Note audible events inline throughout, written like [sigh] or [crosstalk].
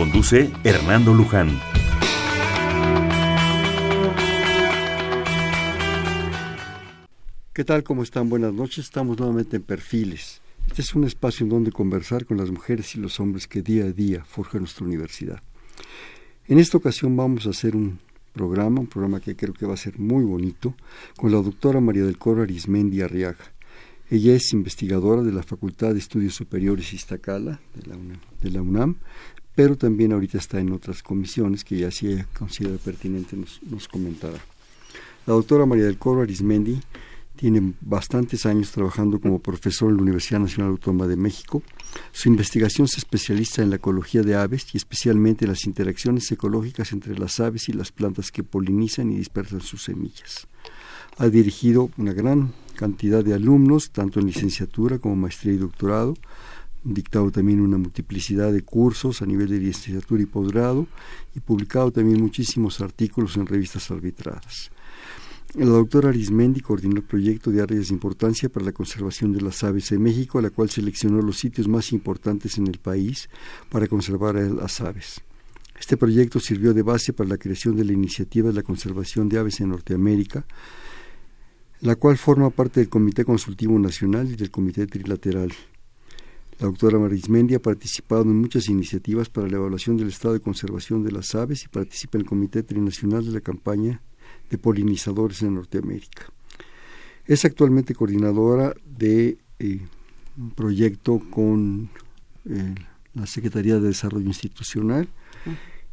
Conduce Hernando Luján. ¿Qué tal? ¿Cómo están? Buenas noches. Estamos nuevamente en Perfiles. Este es un espacio en donde conversar con las mujeres y los hombres que día a día forjan nuestra universidad. En esta ocasión vamos a hacer un programa, un programa que creo que va a ser muy bonito, con la doctora María del Coro Arismendi Arriaga. Ella es investigadora de la Facultad de Estudios Superiores Iztacala de de la UNAM pero también ahorita está en otras comisiones que ya si ella considera pertinente nos, nos comentará. La doctora María del Coro Arismendi tiene bastantes años trabajando como profesor en la Universidad Nacional Autónoma de México. Su investigación se especializa en la ecología de aves y especialmente en las interacciones ecológicas entre las aves y las plantas que polinizan y dispersan sus semillas. Ha dirigido una gran cantidad de alumnos, tanto en licenciatura como maestría y doctorado, dictado también una multiplicidad de cursos a nivel de licenciatura y posgrado y publicado también muchísimos artículos en revistas arbitradas. La doctora Arismendi coordinó el proyecto de áreas de importancia para la conservación de las aves en México, la cual seleccionó los sitios más importantes en el país para conservar a las aves. Este proyecto sirvió de base para la creación de la iniciativa de la conservación de aves en Norteamérica, la cual forma parte del Comité Consultivo Nacional y del Comité Trilateral. La doctora Arismendi ha participado en muchas iniciativas para la evaluación del estado de conservación de las aves y participa en el Comité Trinacional de la campaña de polinizadores en Norteamérica. Es actualmente coordinadora de eh, un proyecto con eh, la Secretaría de Desarrollo Institucional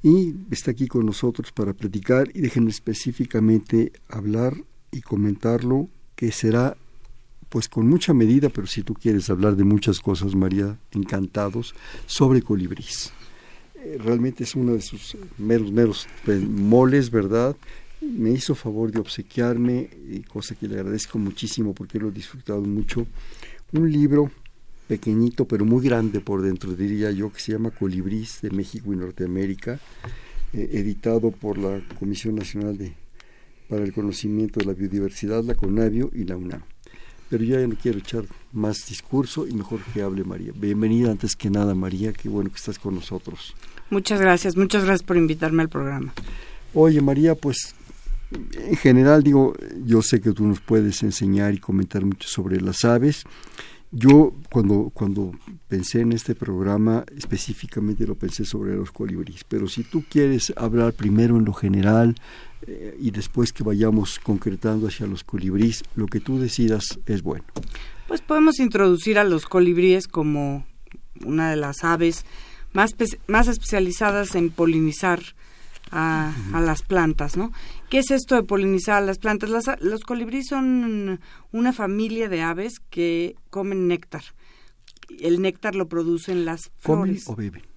y está aquí con nosotros para platicar y déjenme específicamente hablar y comentarlo que será pues con mucha medida, pero si tú quieres hablar de muchas cosas, María, encantados, sobre colibrís. Eh, realmente es uno de sus meros, meros moles, ¿verdad? me hizo favor de obsequiarme, cosa que le agradezco muchísimo porque lo he disfrutado mucho, un libro pequeñito pero muy grande por dentro, diría yo, que se llama Colibrís de México y Norteamérica, eh, editado por la Comisión Nacional de, para el Conocimiento de la Biodiversidad, la CONAVIO y la UNAM. Pero ya no quiero echar más discurso y mejor que hable María. Bienvenida antes que nada María, qué bueno que estás con nosotros. Muchas gracias, muchas gracias por invitarme al programa. Oye María, pues en general, digo, yo sé que tú nos puedes enseñar y comentar mucho sobre las aves. Yo cuando, cuando pensé en este programa específicamente lo pensé sobre los colibríes, pero si tú quieres hablar primero en lo general eh, y después que vayamos concretando hacia los colibríes, lo que tú decidas es bueno. Pues podemos introducir a los colibríes como una de las aves más, más especializadas en polinizar a, a, las plantas, ¿no? ¿Qué es esto de polinizar a las plantas? los colibríes son una familia de aves que comen néctar. El néctar lo producen las flores. ¿Comen o beben?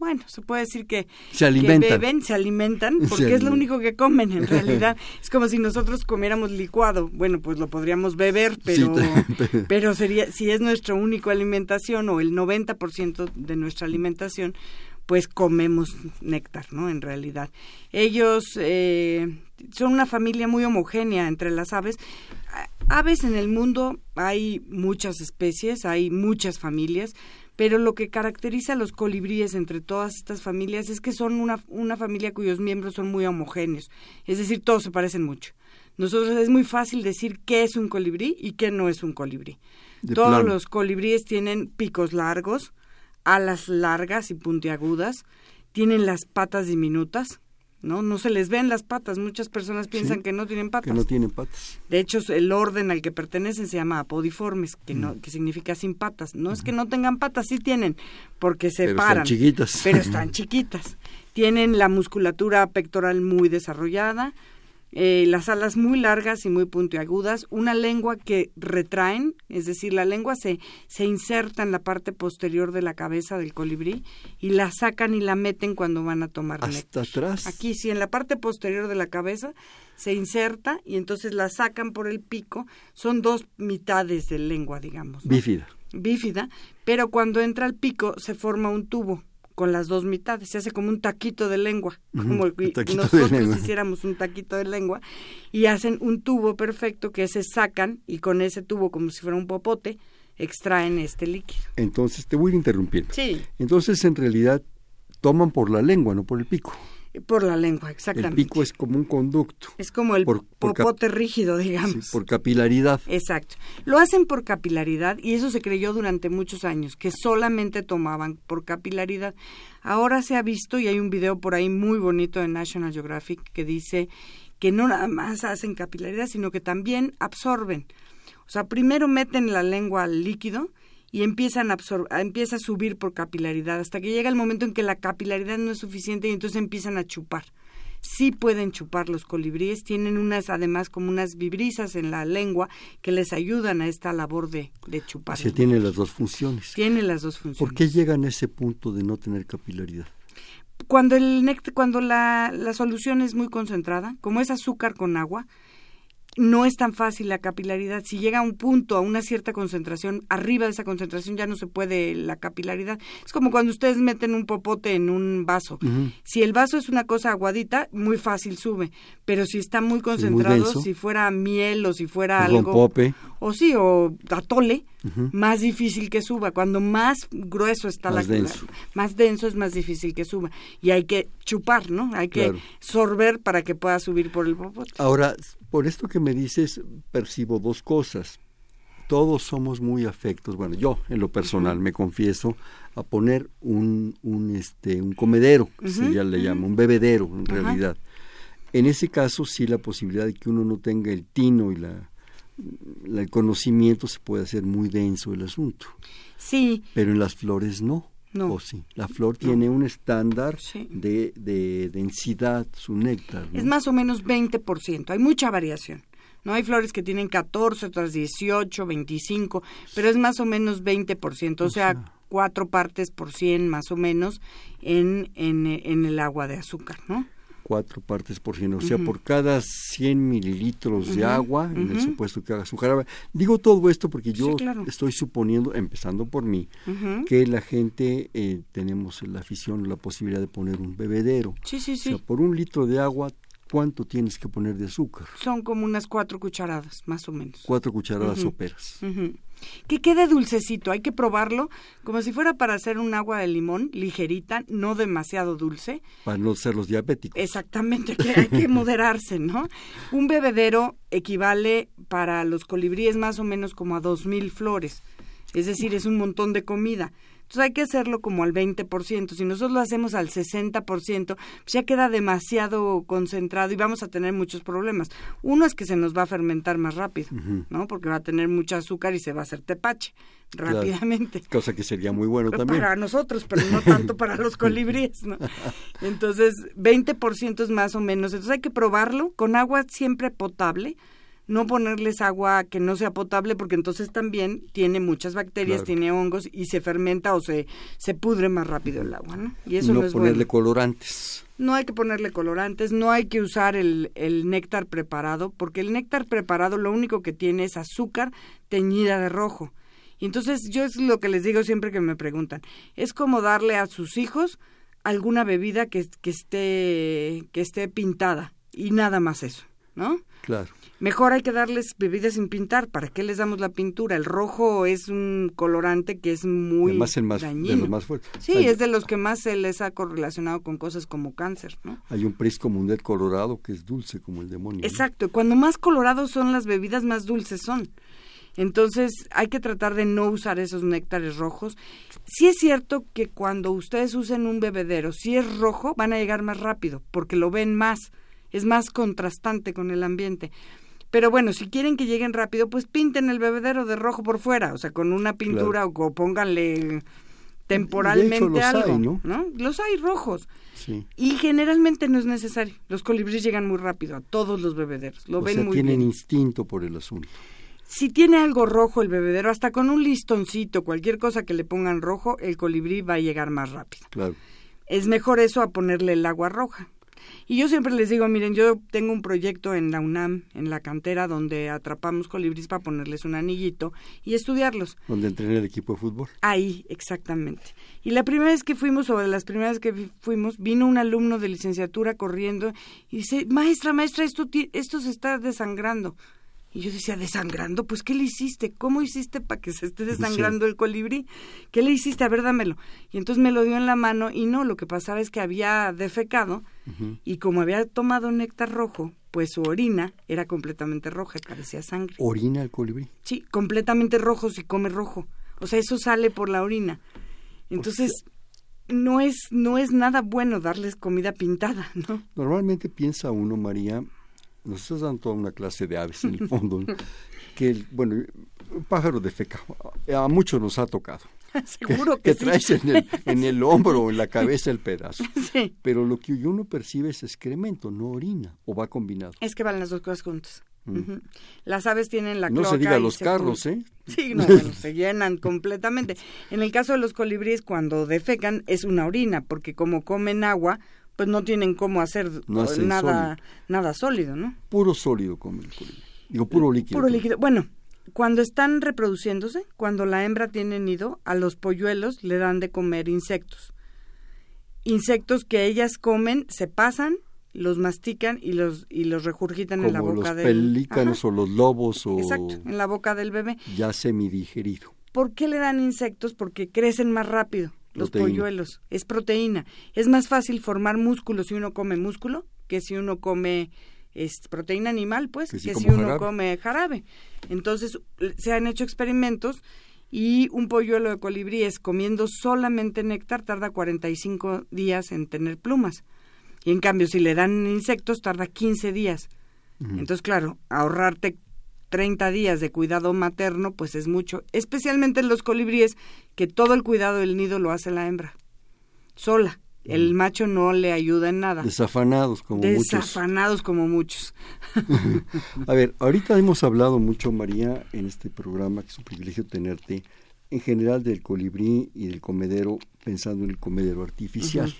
Bueno, se puede decir que, se alimentan. beben, se alimentan, [laughs] porque es lo único que comen en [laughs] realidad. es como si nosotros comiéramos licuado. Bueno, pues lo podríamos beber, [laughs] pero, pero sería, si es nuestra única alimentación o el 90% de nuestra alimentación, pues comemos néctar, ¿no? En realidad. Ellos eh, son una familia muy homogénea entre las aves. Aves en el mundo hay muchas especies, hay muchas familias, pero lo que caracteriza a los colibríes entre todas estas familias es que son una, una familia cuyos miembros son muy homogéneos, es decir, todos se parecen mucho. Nosotros es muy fácil decir qué es un colibrí y qué no es un colibrí. Todos los colibríes tienen picos largos, alas largas y puntiagudas, tienen las patas diminutas, ¿no? No se les ven las patas. Muchas personas piensan que no tienen patas. Que no tienen patas. De hecho, el orden al que pertenecen se llama apodiformes, que no, mm. que significa sin patas. No es que no tengan patas, sí tienen, porque se pero paran. Están chiquitas. Pero están chiquitas. Tienen la musculatura pectoral muy desarrollada, eh, las alas muy largas y muy puntiagudas, una lengua que retraen, es decir, la lengua se, se inserta en la parte posterior de la cabeza del colibrí y la sacan y la meten cuando van a tomar ¿Hasta atrás? Aquí sí, en la parte posterior de la cabeza se inserta y entonces la sacan por el pico. Son dos mitades de lengua, digamos. Bífida. Bífida, pero cuando entra el pico se forma un tubo con las dos mitades, se hace como un taquito de lengua, como nosotros hiciéramos un taquito de lengua, y hacen un tubo perfecto que se sacan y con ese tubo, como si fuera un popote, extraen este líquido. Entonces, te voy a interrumpir. Sí. Entonces, en realidad, toman por la lengua, no por el pico. Por la lengua, exactamente. El pico es como un conducto. Es como el popote rígido, digamos. por capilaridad. Exacto. Lo hacen por capilaridad y eso se creyó durante muchos años, que solamente tomaban por capilaridad. Ahora se ha visto y hay un video por ahí muy bonito de National Geographic que dice que no nada más hacen capilaridad, sino que también absorben. O sea, primero meten la lengua al líquido y empiezan a empieza a subir por capilaridad hasta que llega el momento en que la capilaridad no es suficiente y entonces empiezan a chupar. Sí pueden chupar los colibríes, tienen unas además como unas vibrisas en la lengua que les ayudan a esta labor de, de chupar. Así tiene las dos funciones. Tiene las dos funciones. ¿Por qué llegan a ese punto de no tener capilaridad? Cuando el cuando la, la solución es muy concentrada, como es azúcar con agua, no es tan fácil la capilaridad. Si llega a un punto, a una cierta concentración, arriba de esa concentración ya no se puede la capilaridad. Es como cuando ustedes meten un popote en un vaso. Si el vaso es una cosa aguadita, muy fácil sube. Pero si está muy concentrado, si fuera miel o si fuera algo... O sí, o atole, más difícil que suba. Cuando más grueso está más la denso. más denso es más difícil que suba. Y hay que chupar, ¿no? Hay que sorber para que pueda subir por el popote. Ahora, por esto que me dices, percibo dos cosas. Todos somos muy afectos, bueno, yo en lo personal me confieso, a poner un, un, este, un comedero, se ya le llama, un bebedero en realidad. En ese caso, sí la posibilidad de que uno no tenga el tino y la, el conocimiento se puede hacer muy denso el asunto. Sí. Pero en las flores no. No. ¿O sí? La flor tiene un estándar de, de, densidad, su néctar. Es más o menos 20%, hay mucha variación. No hay flores que tienen 14, otras 18, 25, pero es más o menos 20%, o, o sea, cuatro partes por cien más o menos en, en, en el agua de azúcar, ¿no? Cuatro partes por cien, o sea, por cada 100 mililitros de agua, en el supuesto que haga su jarabe. Digo todo esto porque yo estoy suponiendo, empezando por mí, que la gente eh, tenemos la afición, la posibilidad de poner un bebedero. Sí, sí, sí. O sea, por un litro de agua, ¿cuánto tienes que poner de azúcar? Son como unas cuatro cucharadas, más o menos. Cuatro cucharadas soperas que quede dulcecito, hay que probarlo como si fuera para hacer un agua de limón, ligerita, no demasiado dulce. Para no ser los diabéticos. Exactamente, que hay que [laughs] moderarse, ¿no? Un bebedero equivale para los colibríes más o menos como a dos mil flores, es decir, es un montón de comida. Entonces hay que hacerlo como al 20%. Si nosotros lo hacemos al 60%, pues ya queda demasiado concentrado y vamos a tener muchos problemas. Uno es que se nos va a fermentar más rápido, ¿no? Porque va a tener mucho azúcar y se va a hacer tepache rápidamente. Cosa que sería muy bueno también. Para nosotros, pero no tanto para los colibríes, ¿no? [laughs] Entonces, 20% es más o menos. Entonces hay que probarlo con agua siempre potable no ponerles agua que no sea potable porque entonces también tiene muchas bacterias, tiene hongos y se fermenta o se, se pudre más rápido el agua, ¿no? Y eso no, es ponerle colorantes. No hay que ponerle colorantes, no hay que usar el, el néctar preparado, porque el néctar preparado lo único que tiene es azúcar teñida de rojo. Y entonces yo es lo que les digo siempre que me preguntan, es como darle a sus hijos alguna bebida que, que esté que esté pintada y nada más eso, ¿no? Claro. Mejor hay que darles bebidas sin pintar. ¿Para qué les damos la pintura? El rojo es un colorante que es muy más De los más fuertes. Sí, es de los que más se les ha correlacionado con cosas como cáncer, ¿no? Hay un prisco mundet colorado que es dulce como el demonio. Exacto. Cuando más colorados son las bebidas, más dulces son. Entonces hay que tratar de no usar esos néctares rojos. Sí es cierto que cuando ustedes usen un bebedero, si es rojo, van a llegar más rápido porque lo ven más, es más contrastante con el ambiente. Pero bueno, si quieren que lleguen rápido, pues pinten el bebedero de rojo por fuera, o sea, con una pintura o pónganle temporalmente los algo, hay, ¿no? Los hay rojos. Y generalmente no es necesario. Los colibríes llegan muy rápido a todos los bebederos. Lo ven muy tienen bien. instinto por el asunto. Si tiene algo rojo el bebedero, hasta con un listoncito, cualquier cosa que le pongan rojo, el colibrí va a llegar más rápido. Claro. Es mejor eso a ponerle el agua roja. Y yo siempre les digo, miren, yo tengo un proyecto en la UNAM, en la cantera, donde atrapamos colibríes para ponerles un anillito y estudiarlos. Donde entrené el equipo de fútbol. Ahí, exactamente. Y la primera vez que fuimos, o de las primeras que fuimos, vino un alumno de licenciatura corriendo y dice, maestra, maestra, esto, esto se está desangrando. Y yo decía, ¿desangrando? Pues, ¿qué le hiciste? ¿Cómo hiciste para que se esté desangrando el colibrí? ¿Qué le hiciste? A ver, dámelo. Y entonces me lo dio en la mano y no, lo que pasaba es que había defecado y como había tomado néctar rojo, pues su orina era completamente roja, parecía sangre. ¿Orina el colibrí? Sí, completamente rojo si come rojo. O sea, eso sale por la orina. Entonces, no es no es nada bueno darles comida pintada, ¿no? Normalmente piensa uno, María, nos estás dando toda una clase de aves en el fondo, [laughs] que, el, bueno, un pájaro de feca, a muchos nos ha tocado. [laughs] Seguro que, que, traes en el, en el hombro o en la [laughs] cabeza el pedazo. Pero lo que uno percibe es excremento, no orina, o va combinado. Es que van las dos cosas juntas. Mm. Las aves tienen la No se diga los carros, ¿eh? Sí, no, bueno, se llenan completamente. En el caso de los colibríes, cuando defecan, es una orina, porque como comen agua, pues no tienen cómo hacer nada, sólido. nada sólido, ¿no? Puro sólido como el colibrí. Digo, puro líquido. Puro líquido. Bueno, cuando están reproduciéndose, cuando la hembra tiene nido, a los polluelos le dan de comer insectos. Insectos que ellas comen, se pasan, los mastican y los y los regurgitan en la boca del los pelícanos o los lobos o Exacto, en la boca del bebé. Ya semidigerido. ¿Por qué le dan insectos? Porque crecen más rápido los polluelos. Es proteína. Es más fácil formar músculo si uno come músculo que si uno come es, proteína animal, pues, que, si, uno come jarabe. Entonces, se han hecho experimentos y un polluelo de colibríes comiendo solamente néctar tarda 45 días en tener plumas. Y en cambio, si le dan insectos, tarda 15 días. Entonces, claro, ahorrarte 30 días de cuidado materno, pues es mucho, especialmente en los colibríes, que todo el cuidado del nido lo hace la hembra, sola. El mm. macho no le ayuda en nada. Desafanados como muchos. Desafanados como muchos. [laughs] A ver, ahorita hemos hablado mucho, María, en este programa, que es un privilegio tenerte, en general del colibrí y del comedero, pensando en el comedero artificial.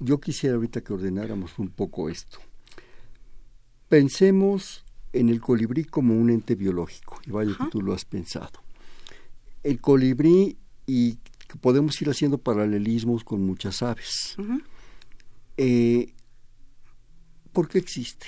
Yo quisiera ahorita que ordenáramos un poco esto. Pensemos en el colibrí como un ente biológico, y vaya que tú lo has pensado. El colibrí, y podemos ir haciendo paralelismos con muchas aves. Eh, ¿Por qué existe?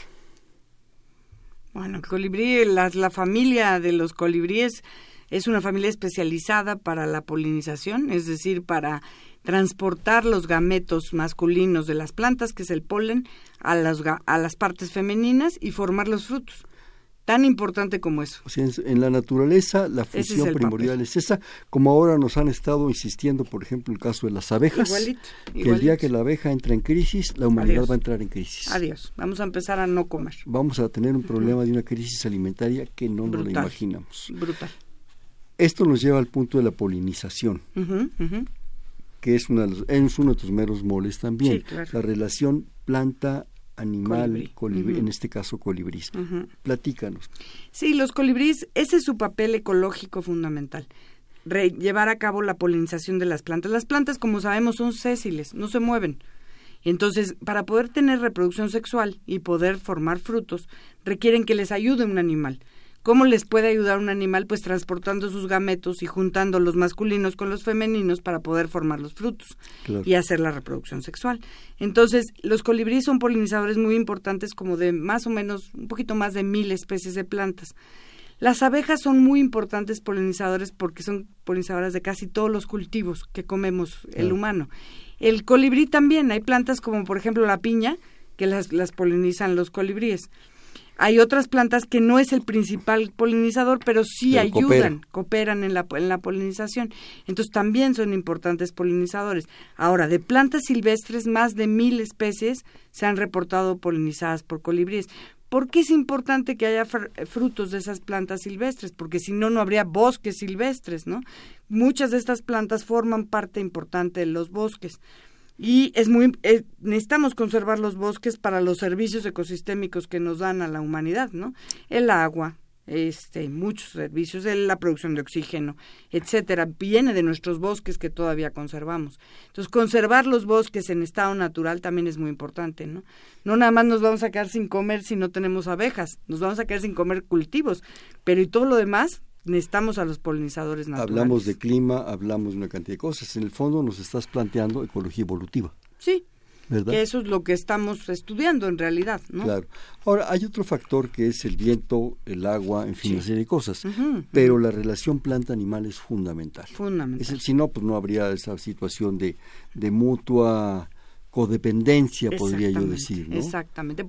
Bueno, el colibrí, la, la familia de los colibríes es una familia especializada para la polinización, es decir, para transportar los gametos masculinos de las plantas, que es el polen, a las, a las partes femeninas y formar los frutos tan importante como eso. O sea, en, la naturaleza la función primordial es esa, como ahora nos han estado insistiendo, por ejemplo, el caso de las abejas, que el día que la abeja entra en crisis, la humanidad va a entrar en crisis. Adiós, vamos a empezar a no comer. Vamos a tener un problema de una crisis alimentaria que no nos lo imaginamos. Brutal. Esto nos lleva al punto de la polinización. que es, una, es uno de tus meros moles también, la relación planta animal, colibrí. en este caso colibrís. Platícanos. Sí, los colibríes, ese es su papel ecológico fundamental. llevar a cabo la polinización de las plantas. Las plantas, como sabemos, son sésiles, no se mueven. Entonces, para poder tener reproducción sexual y poder formar frutos, requieren que les ayude un animal. ¿Cómo les puede ayudar un animal? Pues transportando sus gametos y juntando los masculinos con los femeninos para poder formar los frutos y hacer la reproducción sexual. Entonces, los colibríes son polinizadores muy importantes, como de más o menos un poquito más de mil especies de plantas. Las abejas son muy importantes polinizadores porque son polinizadoras de casi todos los cultivos que comemos el humano. El colibrí también, hay plantas como por ejemplo la piña, que las, las polinizan los colibríes. Hay otras plantas que no es el principal polinizador, pero sí ayudan, cooperan en la, en la polinización. Entonces también son importantes polinizadores. Ahora, de plantas silvestres, más de mil especies se han reportado polinizadas por colibríes. ¿Por qué es importante que haya frutos de esas plantas silvestres? Porque si no, no habría bosques silvestres, ¿no? Muchas de estas plantas forman parte importante de los bosques. Y es muy eh, necesitamos conservar los bosques para los servicios ecosistémicos que nos dan a la humanidad, ¿no? El agua, este, muchos servicios, la producción de oxígeno, etcétera, viene de nuestros bosques que todavía conservamos. Entonces, conservar los bosques en estado natural también es muy importante, ¿no? No nada más nos vamos a quedar sin comer si no tenemos abejas, nos vamos a quedar sin comer cultivos, pero y todo lo demás necesitamos a los polinizadores naturales. Hablamos de clima, hablamos de una cantidad de cosas. En el fondo nos estás planteando ecología evolutiva. Sí, que eso es lo que estamos estudiando en realidad, ¿no? Claro. Ahora, hay otro factor que es el viento, el agua, en fin, una serie de cosas. pero la relación planta-animal es fundamental. Fundamental. si no, pues no habría esa situación de, de mutua codependencia, podría yo decir, ¿no? Exactamente.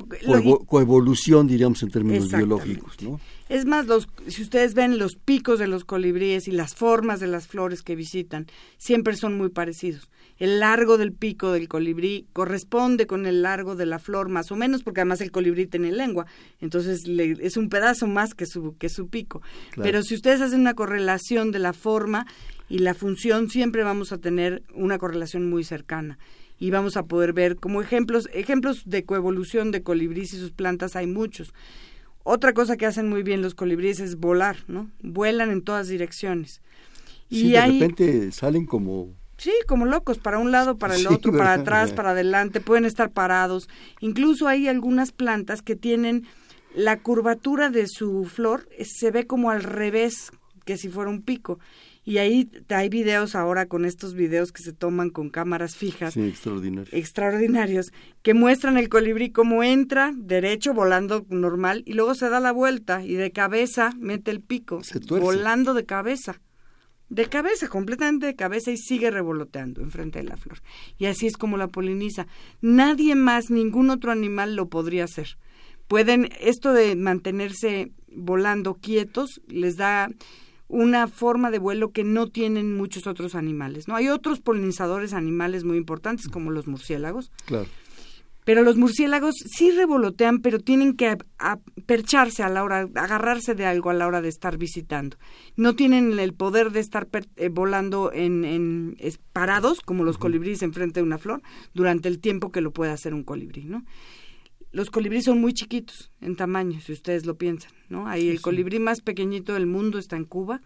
coevolución, diríamos, en términos biológicos, ¿no? Es más, los, si ustedes ven los picos de los colibríes y las formas de las flores que visitan, siempre son muy parecidos. El largo del pico del colibrí corresponde con el largo de la flor, más o menos, porque además el colibrí tiene lengua, entonces es un pedazo más que su, que su pico. Pero si ustedes hacen una correlación de la forma y la función, siempre vamos a tener una correlación muy cercana y vamos a poder ver como ejemplos, ejemplos de coevolución de colibríes y sus plantas hay muchos. Otra cosa que hacen muy bien los colibríes es volar, ¿no? Vuelan en todas direcciones. y de repente salen como Sí, como locos, para un lado, para el otro, para [laughs] atrás, para adelante, pueden estar parados. Incluso hay algunas plantas que tienen la curvatura de su flor, se ve como al revés, que si fuera un pico. Y ahí hay videos ahora con estos videos que se toman con cámaras fijas. Sí, extraordinarios. Extraordinarios, que muestran el colibrí como entra derecho, volando normal, y luego se da la vuelta y de cabeza mete el pico, volando de cabeza. De cabeza, completamente de cabeza y sigue revoloteando enfrente de la flor. Y así es como la poliniza. Nadie más, ningún otro animal lo podría hacer. Pueden, esto de mantenerse volando quietos les da una forma de vuelo que no tienen muchos otros animales. No hay otros polinizadores animales muy importantes como los murciélagos. Claro. Pero los murciélagos sí revolotean, pero tienen que percharse a la hora, agarrarse de algo a la hora de estar visitando. No tienen el poder de estar eh, volando en, en parados, como los colibríes enfrente de una flor, durante el tiempo que lo puede hacer un colibrí, ¿no? Los colibríes son muy chiquitos en tamaño, si ustedes lo piensan, ¿no? Ahí el colibrí más pequeñito del mundo está en Cuba,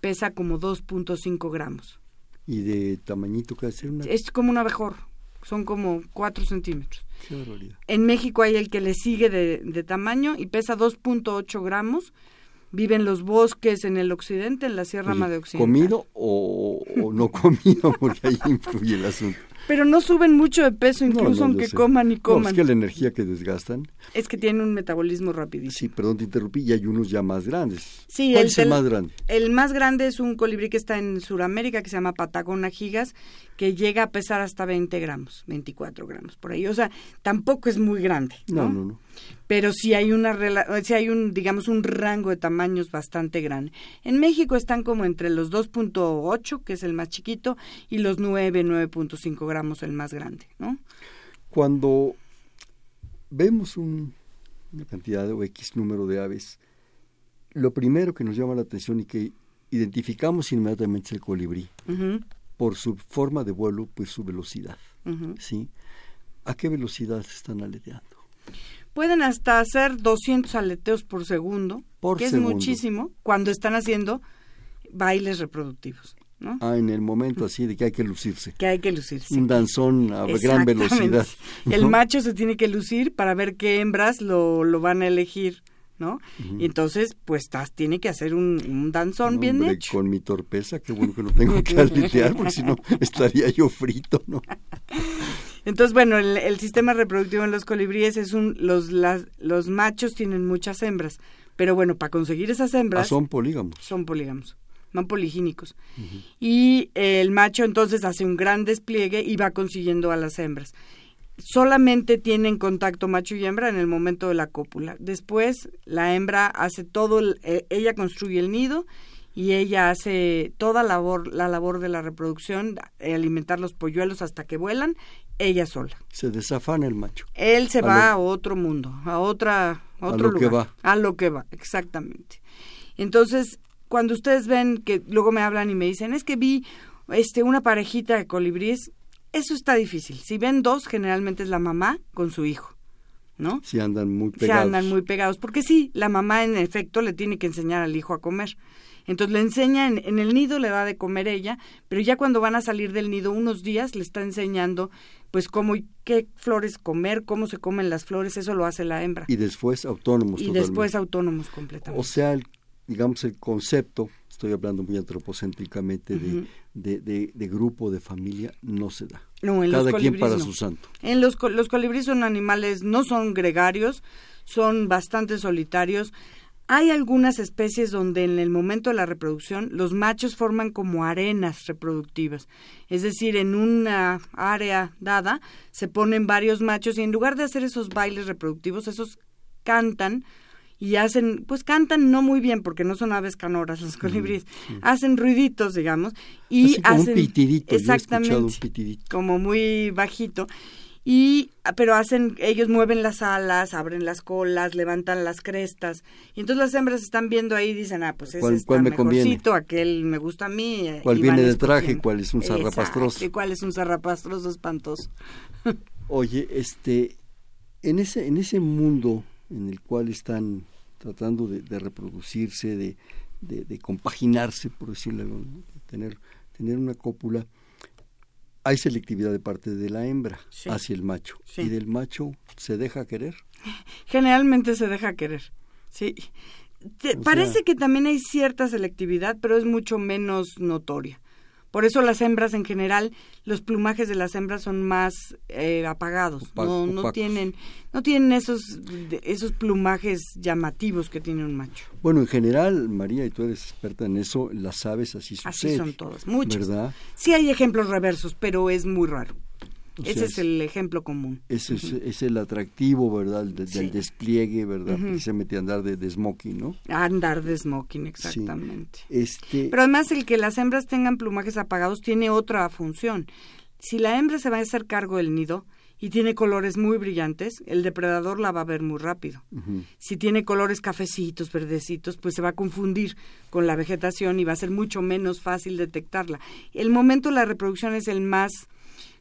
pesa como 2.5 gramos. ¿Y de tamañito qué hace una? Es como un abejor, son como 4 centímetros. en México hay el que le sigue de, de tamaño y pesa 2.8 gramos. Vive en los bosques en el occidente, en la Sierra Madre Occidental. ¿Comido o, o no comido? [laughs] Porque ahí influye el asunto. Pero no suben mucho de peso, incluso aunque coman y coman. No, es que la energía que desgastan. Es que tienen un metabolismo rapidísimo. Sí, perdón, te interrumpí, y hay unos ya más grandes. Sí, ¿Cuál el, es el más grande? El más grande es un colibrí que está en Sudamérica, que se llama Patagona gigas, que llega a pesar hasta 20 gramos, 24 gramos, por ahí. O sea, tampoco es muy grande. No, no, no. Pero sí hay, una, sí hay un, digamos, un rango de tamaños bastante grande. En México están como entre los 2.8, que es el más chiquito, y los 9, 9.5 gramos, el más grande, ¿no? Cuando vemos una cantidad o X número de aves, lo primero que nos llama la atención y que identificamos inmediatamente es el colibrí por su forma de vuelo, pues su velocidad. ¿sí? ¿A qué velocidad están aleteando? Pueden hasta hacer 200 aleteos por segundo, que es muchísimo, cuando están haciendo bailes reproductivos. ¿no? Ah, en el momento así de que hay que lucirse. Que hay que lucirse. Un danzón a gran velocidad. El macho se tiene que lucir para ver qué hembras lo, lo van a elegir ¿no? Y entonces, pues tiene que hacer un, danzón bien hecho. Con mi torpeza, qué bueno que no tengo que [laughs] aletear, porque si no estaría yo frito, ¿no? Entonces, bueno, el, sistema reproductivo en los colibríes es un, los, los machos tienen muchas hembras, pero bueno, para conseguir esas hembras... Ah, son polígamos. Son polígamos, son poligínicos. Y el macho entonces hace un gran despliegue y va consiguiendo a las hembras solamente tienen contacto macho y hembra en el momento de la cópula. Después la hembra hace todo, eh, ella construye el nido y ella hace toda labor, la labor de la reproducción, alimentar los polluelos hasta que vuelan, ella sola. Se desafana el macho. Él se va a otro mundo, a otra a otro a lo que va. A lo que va, exactamente. Entonces, cuando ustedes ven que luego me hablan y me dicen, es que vi este una parejita de colibríes, eso está difícil. Si ven dos, generalmente es la mamá con su hijo. ¿No? Si andan muy pegados. Si andan muy pegados. Porque sí, la mamá en efecto le tiene que enseñar al hijo a comer. Entonces le enseña, en, en, el nido le da de comer ella, pero ya cuando van a salir del nido unos días le está enseñando pues cómo y qué flores comer, cómo se comen las flores, eso lo hace la hembra. Y después autónomos. Y totalmente. después autónomos completamente. O sea, el, digamos el concepto, estoy hablando muy antropocéntricamente, uh -huh. de, de, de, de, grupo, de familia, no se da. No, en Cada los quien para no. su santo. En los, los colibríes son animales, no son gregarios, son bastante solitarios. Hay algunas especies donde en el momento de la reproducción los machos forman como arenas reproductivas, es decir, en una área dada se ponen varios machos y en lugar de hacer esos bailes reproductivos, esos cantan y hacen, pues cantan no muy bien porque no son aves canoras los colibríes, hacen ruiditos, digamos, y Así como hacen un pitidito, exactamente, yo he un pitidito. como muy bajito y pero hacen ellos mueven las alas abren las colas levantan las crestas y entonces las hembras están viendo ahí y dicen ah pues ese ¿Cuál, está cuál me mejorcito aquel me gusta a mí cuál viene de traje cuál es un zarrapastroso y cuál es un zarrapastroso espantoso. Oye este en ese en ese mundo en el cual están tratando de, de reproducirse de, de, de, compaginarse por decirlo de tener tener una cópula hay selectividad de parte de la hembra sí. hacia el macho sí. y del macho se deja querer [laughs] generalmente se deja querer sí Te, parece sea, que también hay cierta selectividad pero es mucho menos notoria por eso las hembras en general, los plumajes de las hembras son más eh, apagados, Opa no, no tienen, no tienen esos, esos plumajes llamativos que tiene un macho. Bueno, en general, María, y tú eres experta en eso, las aves así sucede. Así son todas, muchas. ¿Verdad? Sí hay ejemplos reversos, pero es muy raro. O Ese sea, es el ejemplo común. Ese es, es el atractivo, ¿verdad? De, Sí. Del despliegue, ¿verdad? Ujú. Precisamente andar de, de smoking, ¿no? Andar de smoking, exactamente. Este, Pero además el que las hembras tengan plumajes apagados tiene otra función. Si la hembra se va a hacer cargo del nido y tiene colores muy brillantes, el depredador la va a ver muy rápido. Si tiene colores cafecitos, verdecitos, pues se va a confundir con la vegetación y va a ser mucho menos fácil detectarla. El momento de la reproducción es el más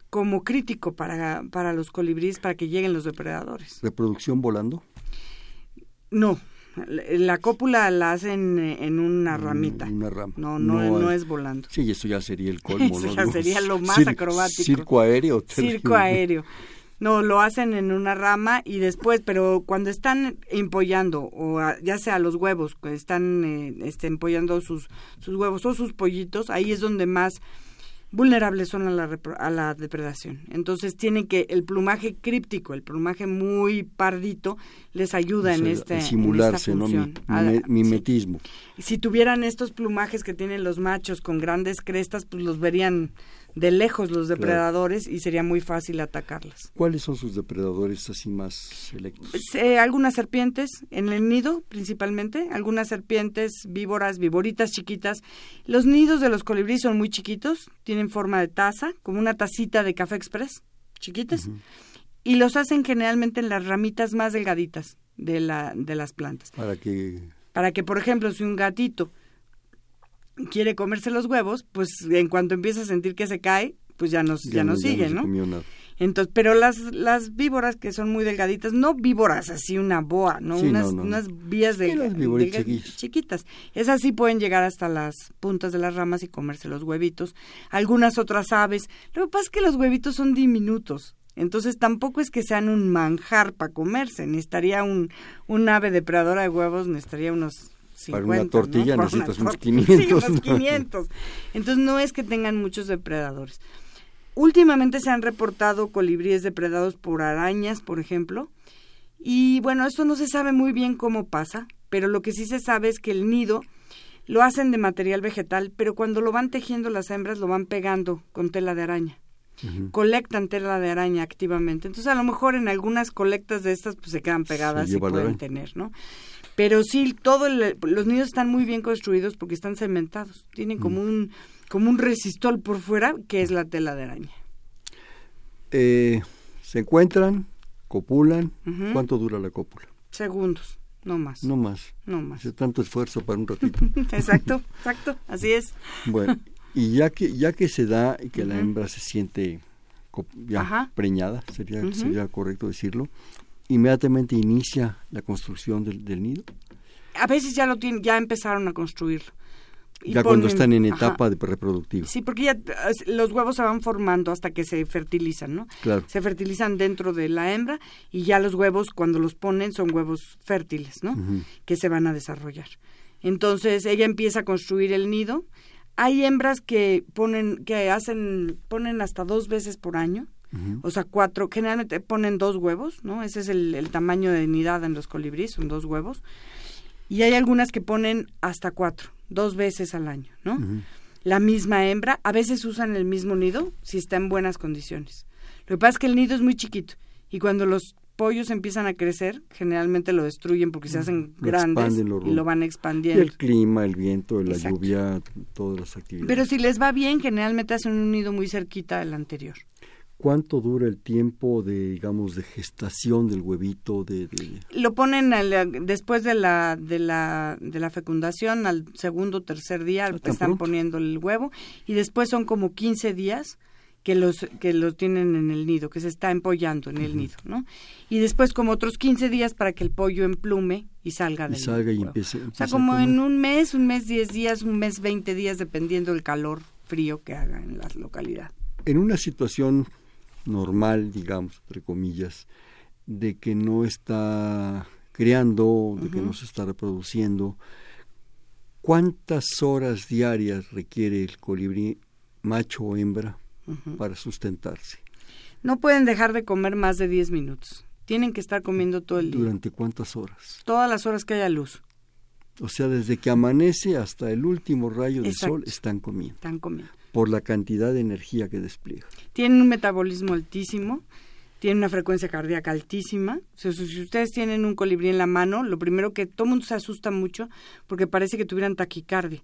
como crítico para, para los colibríes para que lleguen los depredadores. reproducción volando. No, la la cópula la hacen en una ramita. Una rama. No, no, no, es volando. Sí, eso ya sería el [laughs] colmo, Eso ya No, sería lo más cir- acrobático. Circo aéreo. Circo aéreo. No, lo hacen en una rama y después, pero cuando están empollando, o ya sea los huevos, que están eh, este, empollando sus, sus huevos o sus pollitos, ahí es donde más vulnerables son a la, a la depredación. Entonces tienen que, el plumaje críptico, el plumaje muy pardito, les ayuda en, O sea, este, a en esta simularse, ¿no? Mi- función. Sí. mimetismo. Si tuvieran estos plumajes que tienen los machos con grandes crestas, pues los verían de lejos los depredadores y sería muy fácil atacarlas. ¿Cuáles son sus depredadores así más selectos? Pues, eh, algunas serpientes en el nido principalmente, algunas serpientes víboras, víboritas chiquitas. Los nidos de los colibríes son muy chiquitos, tienen forma de taza, como una tacita de café express, chiquitas, y los hacen generalmente en las ramitas más delgaditas de, la, de las plantas. Para que Para que, por ejemplo, si un gatito quiere comerse los huevos, pues en cuanto empieza a sentir que se cae, pues ya no, ya no sigue, se ¿no? Entonces, pero las, las víboras que son muy delgaditas, no víboras así una boa, no, Sí, unas, no, no, unas vías de, delga- chiquitas. Esas sí pueden llegar hasta las puntas de las ramas y comerse los huevitos. Algunas otras aves. Lo que pasa es que los huevitos son diminutos. Entonces tampoco es que sean un manjar para comerse. Necesitaría un, un ave depredadora de huevos, necesitaría unos 50, Para una tortilla necesitas una unos tortilla. 500, Sí, unos ¿no? 500. Entonces no es que tengan muchos depredadores. Últimamente se han reportado colibríes depredados por arañas, por ejemplo. Y bueno, esto no se sabe muy bien cómo pasa, pero lo que sí se sabe es que el nido lo hacen de material vegetal, pero cuando lo van tejiendo las hembras lo van pegando con tela de araña. Colectan tela de araña activamente. Entonces, a lo mejor en algunas colectas de estas pues se quedan pegadas y pueden tener, ¿no? Pero sí, todos los nidos están muy bien construidos porque están cementados. Tienen como mm. un como un resistol por fuera, que es la tela de araña. Eh, se encuentran, copulan. ¿Cuánto dura la cópula? Segundos, no más. No más. No más. Hace tanto esfuerzo para un ratito. [laughs] exacto, exacto, así es. Bueno, y ya que ya que se da y que la hembra se siente ya preñada, sería, sería correcto decirlo, inmediatamente inicia la construcción del, del nido. A veces ya lo tienen, ya empezaron a construirlo ya cuando están en etapa de reproductiva. Sí, porque ya los huevos se van formando hasta que se fertilizan, ¿no? Claro. Se fertilizan dentro de la hembra y ya los huevos cuando los ponen son huevos fértiles, ¿no? Que se van a desarrollar. Entonces ella empieza a construir el nido. Hay hembras que ponen, que hacen, ponen hasta dos veces por año. O sea, cuatro, generalmente ponen dos huevos, ¿no? Ese es el, el tamaño de nidada en los colibríes, son dos huevos. Y hay algunas que ponen hasta cuatro dos veces al año, ¿no? La misma hembra, a veces usan el mismo nido si está en buenas condiciones. Lo que pasa es que el nido es muy chiquito y cuando los pollos empiezan a crecer, generalmente lo destruyen porque se hacen grandes y lo van expandiendo. el clima, el viento, la lluvia, todas las actividades. Pero si les va bien, generalmente hacen un nido muy cerquita del anterior. ¿Cuánto dura el tiempo de, digamos, de gestación del huevito? De, Lo ponen después de la, de, la, de la fecundación, al segundo o tercer día ah, están poniendo el huevo y después son como 15 días que los que los tienen en el nido, que se está empollando en el nido, ¿no? Y después como otros 15 días para que el pollo emplume y salga del y salga y empiece, O sea, como en un mes, un mes 10 días, un mes 20 días, dependiendo del calor frío que haga en la localidad. En una situación normal, digamos, entre comillas, de que no está creando, de que no se está reproduciendo. ¿Cuántas horas diarias requiere el colibrí macho o hembra para sustentarse? No pueden dejar de comer más de 10 minutos. Tienen que estar comiendo todo el día. ¿Durante cuántas horas? Todas las horas que haya luz. O sea, desde que amanece hasta el último rayo del sol están comiendo. Están comiendo por la cantidad de energía que despliega. Tienen un metabolismo altísimo, tienen una frecuencia cardíaca altísima. si ustedes tienen un colibrí en la mano, lo primero que todo mundo se asusta mucho porque parece que tuvieran taquicardia.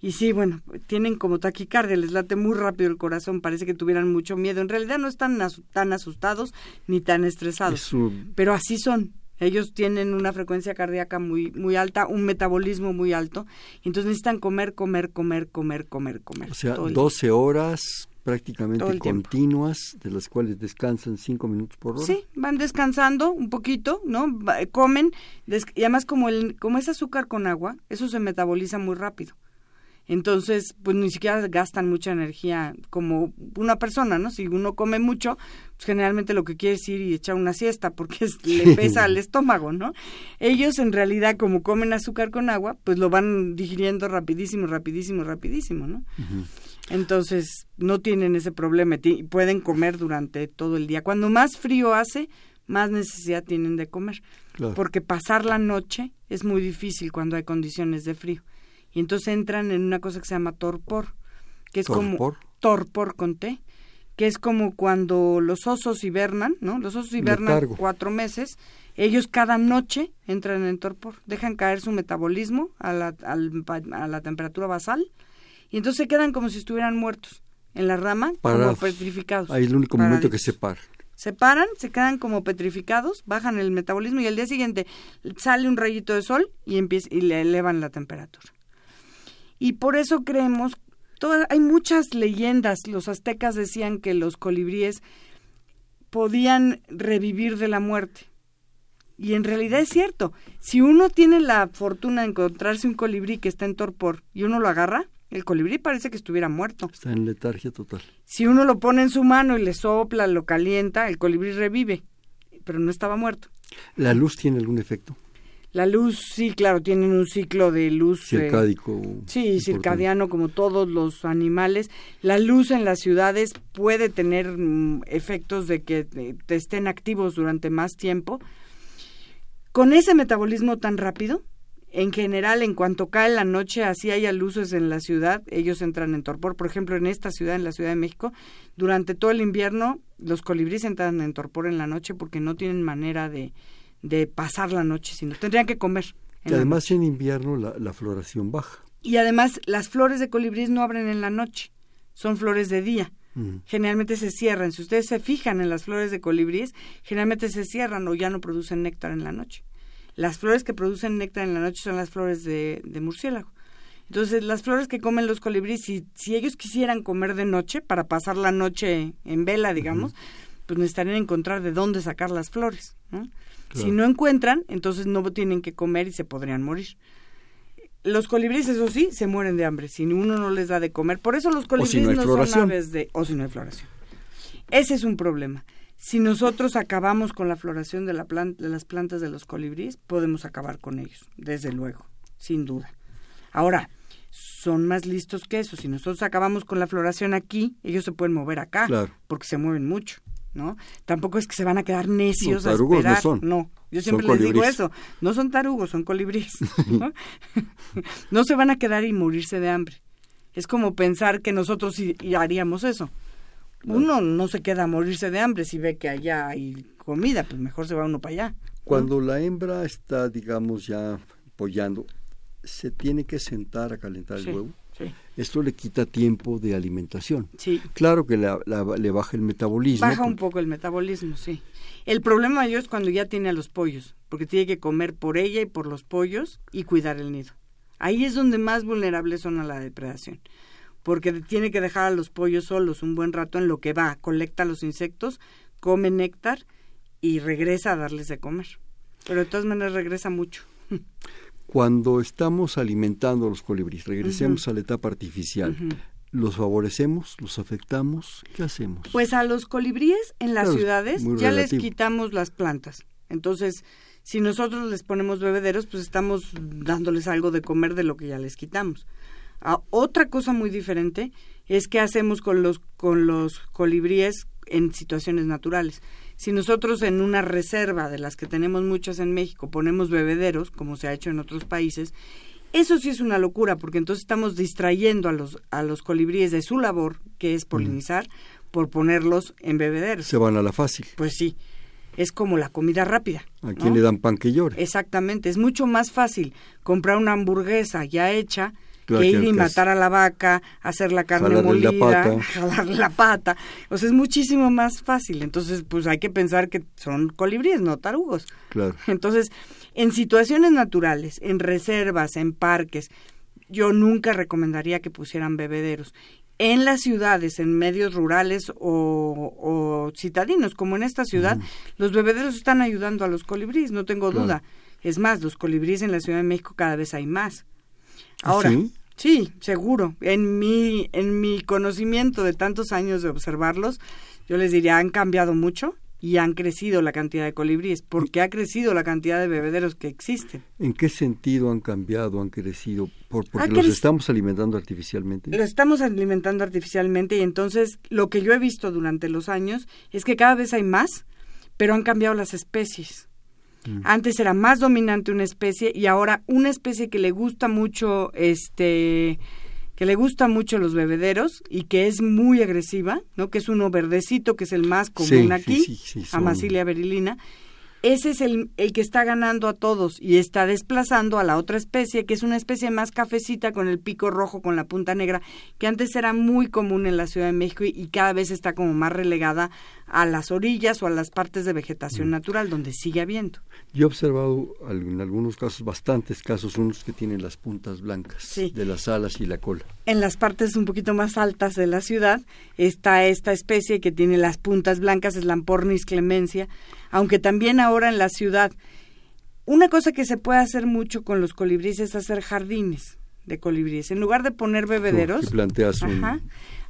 Y sí, bueno, tienen como taquicardia, les late muy rápido el corazón, parece que tuvieran mucho miedo. En realidad no están tan asustados ni tan estresados, pero así son. Ellos tienen una frecuencia cardíaca muy muy alta, un metabolismo muy alto, entonces necesitan comer, comer, comer, comer, comer, comer. O sea, 12 horas prácticamente continuas, de las cuales descansan 5 minutos por hora. Sí, van descansando un poquito, ¿no? Comen, y además como, el, como es azúcar con agua, eso se metaboliza muy rápido. Entonces, pues ni siquiera gastan mucha energía como una persona, ¿no? Si uno come mucho, pues generalmente lo que quiere es ir y echar una siesta porque le pesa al estómago, ¿no? Ellos en realidad como comen azúcar con agua, pues lo van digiriendo rapidísimo, rapidísimo, rapidísimo, ¿no? Entonces, no tienen ese problema, pueden comer durante todo el día. Cuando más frío hace, más necesidad tienen de comer, porque pasar la noche es muy difícil cuando hay condiciones de frío y entonces entran en una cosa que se llama torpor, que es como torpor con T, que es como cuando los osos hibernan, ¿no? Los osos hibernan cuatro meses, ellos cada noche entran en torpor, dejan caer su metabolismo a la, a la temperatura basal y entonces se quedan como si estuvieran muertos en la rama, como petrificados. Ahí el único momento que se paran. Se paran, se quedan como petrificados, bajan el metabolismo y al día siguiente sale un rayito de sol y, empieza, y le elevan la temperatura. Y por eso creemos, todas, hay muchas leyendas, los aztecas decían que los colibríes podían revivir de la muerte. Y en realidad es cierto, si uno tiene la fortuna de encontrarse un colibrí que está en torpor y uno lo agarra, el colibrí parece que estuviera muerto. Está en letargia total. Si uno lo pone en su mano y le sopla, lo calienta, el colibrí revive, pero no estaba muerto. ¿La luz tiene algún efecto? La luz, sí, claro, tienen un ciclo de luz. Eh, Circádico. sí, circadiano como todos los animales. La luz en las ciudades puede tener mm, efectos de que te, estén activos durante más tiempo. Con ese metabolismo tan rápido, en general, en cuanto cae la noche, así haya luces en la ciudad, ellos entran en torpor. Por ejemplo, en esta ciudad, en la Ciudad de México, durante todo el invierno, los colibríes entran en torpor en la noche porque no tienen manera de, de pasar la noche, sino tendrían que comer y además en invierno la, floración baja. Y además las flores de colibríes no abren en la noche, son flores de día. Mm. Generalmente se cierran. Si ustedes se fijan en las flores de colibríes, generalmente se cierran o ya no producen néctar en la noche. Las flores que producen néctar en la noche son las flores de, murciélago. Entonces, las flores que comen los colibríes, si, si ellos quisieran comer de noche, para pasar la noche en vela, digamos, pues necesitarían encontrar de dónde sacar las flores. Si no encuentran, entonces no tienen que comer y se podrían morir. Los colibríes, eso sí, se mueren de hambre si uno no les da de comer. Por eso los colibríes no, son aves de... O si no hay floración. Ese es un problema. Si nosotros acabamos con la floración de, la de las plantas de los colibríes, podemos acabar con ellos, desde luego, sin duda. Ahora, son más listos que eso. Si nosotros acabamos con la floración aquí, ellos se pueden mover acá, porque se mueven mucho. ¿No? Tampoco es que se van a quedar necios a esperar. No, no, yo siempre les digo eso. No son tarugos, son colibríes. ¿no? [laughs] [laughs] no se van a quedar y morirse de hambre. Es como pensar que nosotros haríamos eso. Uno no se queda a morirse de hambre si ve que allá hay comida, pues mejor se va uno para allá. Cuando la hembra está, digamos, ya apoyando, ¿se tiene que sentar a calentar el huevo? Esto le quita tiempo de alimentación. Sí. Claro que le baja el metabolismo. Baja un poco el metabolismo, sí. El problema mayor es cuando ya tiene a los pollos, porque tiene que comer por ella y por los pollos y cuidar el nido. Ahí es donde más vulnerables son a la depredación, porque tiene que dejar a los pollos solos un buen rato en lo que va, colecta los insectos, come néctar y regresa a darles de comer. Pero de todas maneras regresa mucho. [laughs] Cuando estamos alimentando a los colibríes, regresemos a la etapa artificial. ¿Los favorecemos? ¿Los afectamos? ¿Qué hacemos? Pues a los colibríes en las ciudades ya les quitamos las plantas. Entonces, si nosotros les ponemos bebederos, pues estamos dándoles algo de comer de lo que ya les quitamos. Ah, otra cosa muy diferente es qué hacemos con los, con los colibríes en situaciones naturales. Si nosotros en una reserva de las que tenemos muchas en México ponemos bebederos, como se ha hecho en otros países, eso sí es una locura, porque entonces estamos distrayendo a los, a los colibríes de su labor, que es polinizar, por ponerlos en bebederos. Se van a la fácil. Pues sí, es como la comida rápida. ¿A quién le dan pan que llore? Exactamente, es mucho más fácil comprar una hamburguesa ya hecha que ir y matar a la vaca, hacer la carne molida, la [laughs] jalarle la pata. O sea, es muchísimo más fácil. Entonces, pues hay que pensar que son colibríes, no tarugos. Claro. Entonces, en situaciones naturales, en reservas, en parques, yo nunca recomendaría que pusieran bebederos. En las ciudades, en medios rurales o, citadinos, como en esta ciudad, los bebederos están ayudando a los colibríes, no tengo duda. Es más, los colibríes en la Ciudad de México cada vez hay más. ¿Ah, Ahora, ¿Sí? seguro. En mi, en mi conocimiento de tantos años de observarlos, yo les diría, han cambiado mucho y han crecido la cantidad de colibríes, porque ha crecido la cantidad de bebederos que existen. ¿En qué sentido han cambiado, han crecido? ¿Por, ¿Porque los estamos alimentando artificialmente? Los estamos alimentando artificialmente y entonces lo que yo he visto durante los años es que cada vez hay más, pero han cambiado las especies. Mm. Antes era más dominante una especie y ahora una especie que le gusta mucho este que le gusta mucho los bebederos y que es muy agresiva, ¿no? Que es uno verdecito, que es el más común aquí, sí, Amasilia berilina. Ese es el, el, que está ganando a todos y está desplazando a la otra especie, que es una especie más cafecita con el pico rojo, con la punta negra, que antes era muy común en la Ciudad de México y cada vez está como más relegada a las orillas o a las partes de vegetación mm. natural donde sigue habiendo. Yo he observado en algunos casos, bastantes casos, unos que tienen las puntas blancas de las alas y la cola. En las partes un poquito más altas de la ciudad está esta especie que tiene las puntas blancas, es Lampornis clemencia, aunque también ahora en la ciudad. Una cosa que se puede hacer mucho con los colibríes es hacer jardines de colibríes. En lugar de poner bebederos, planteas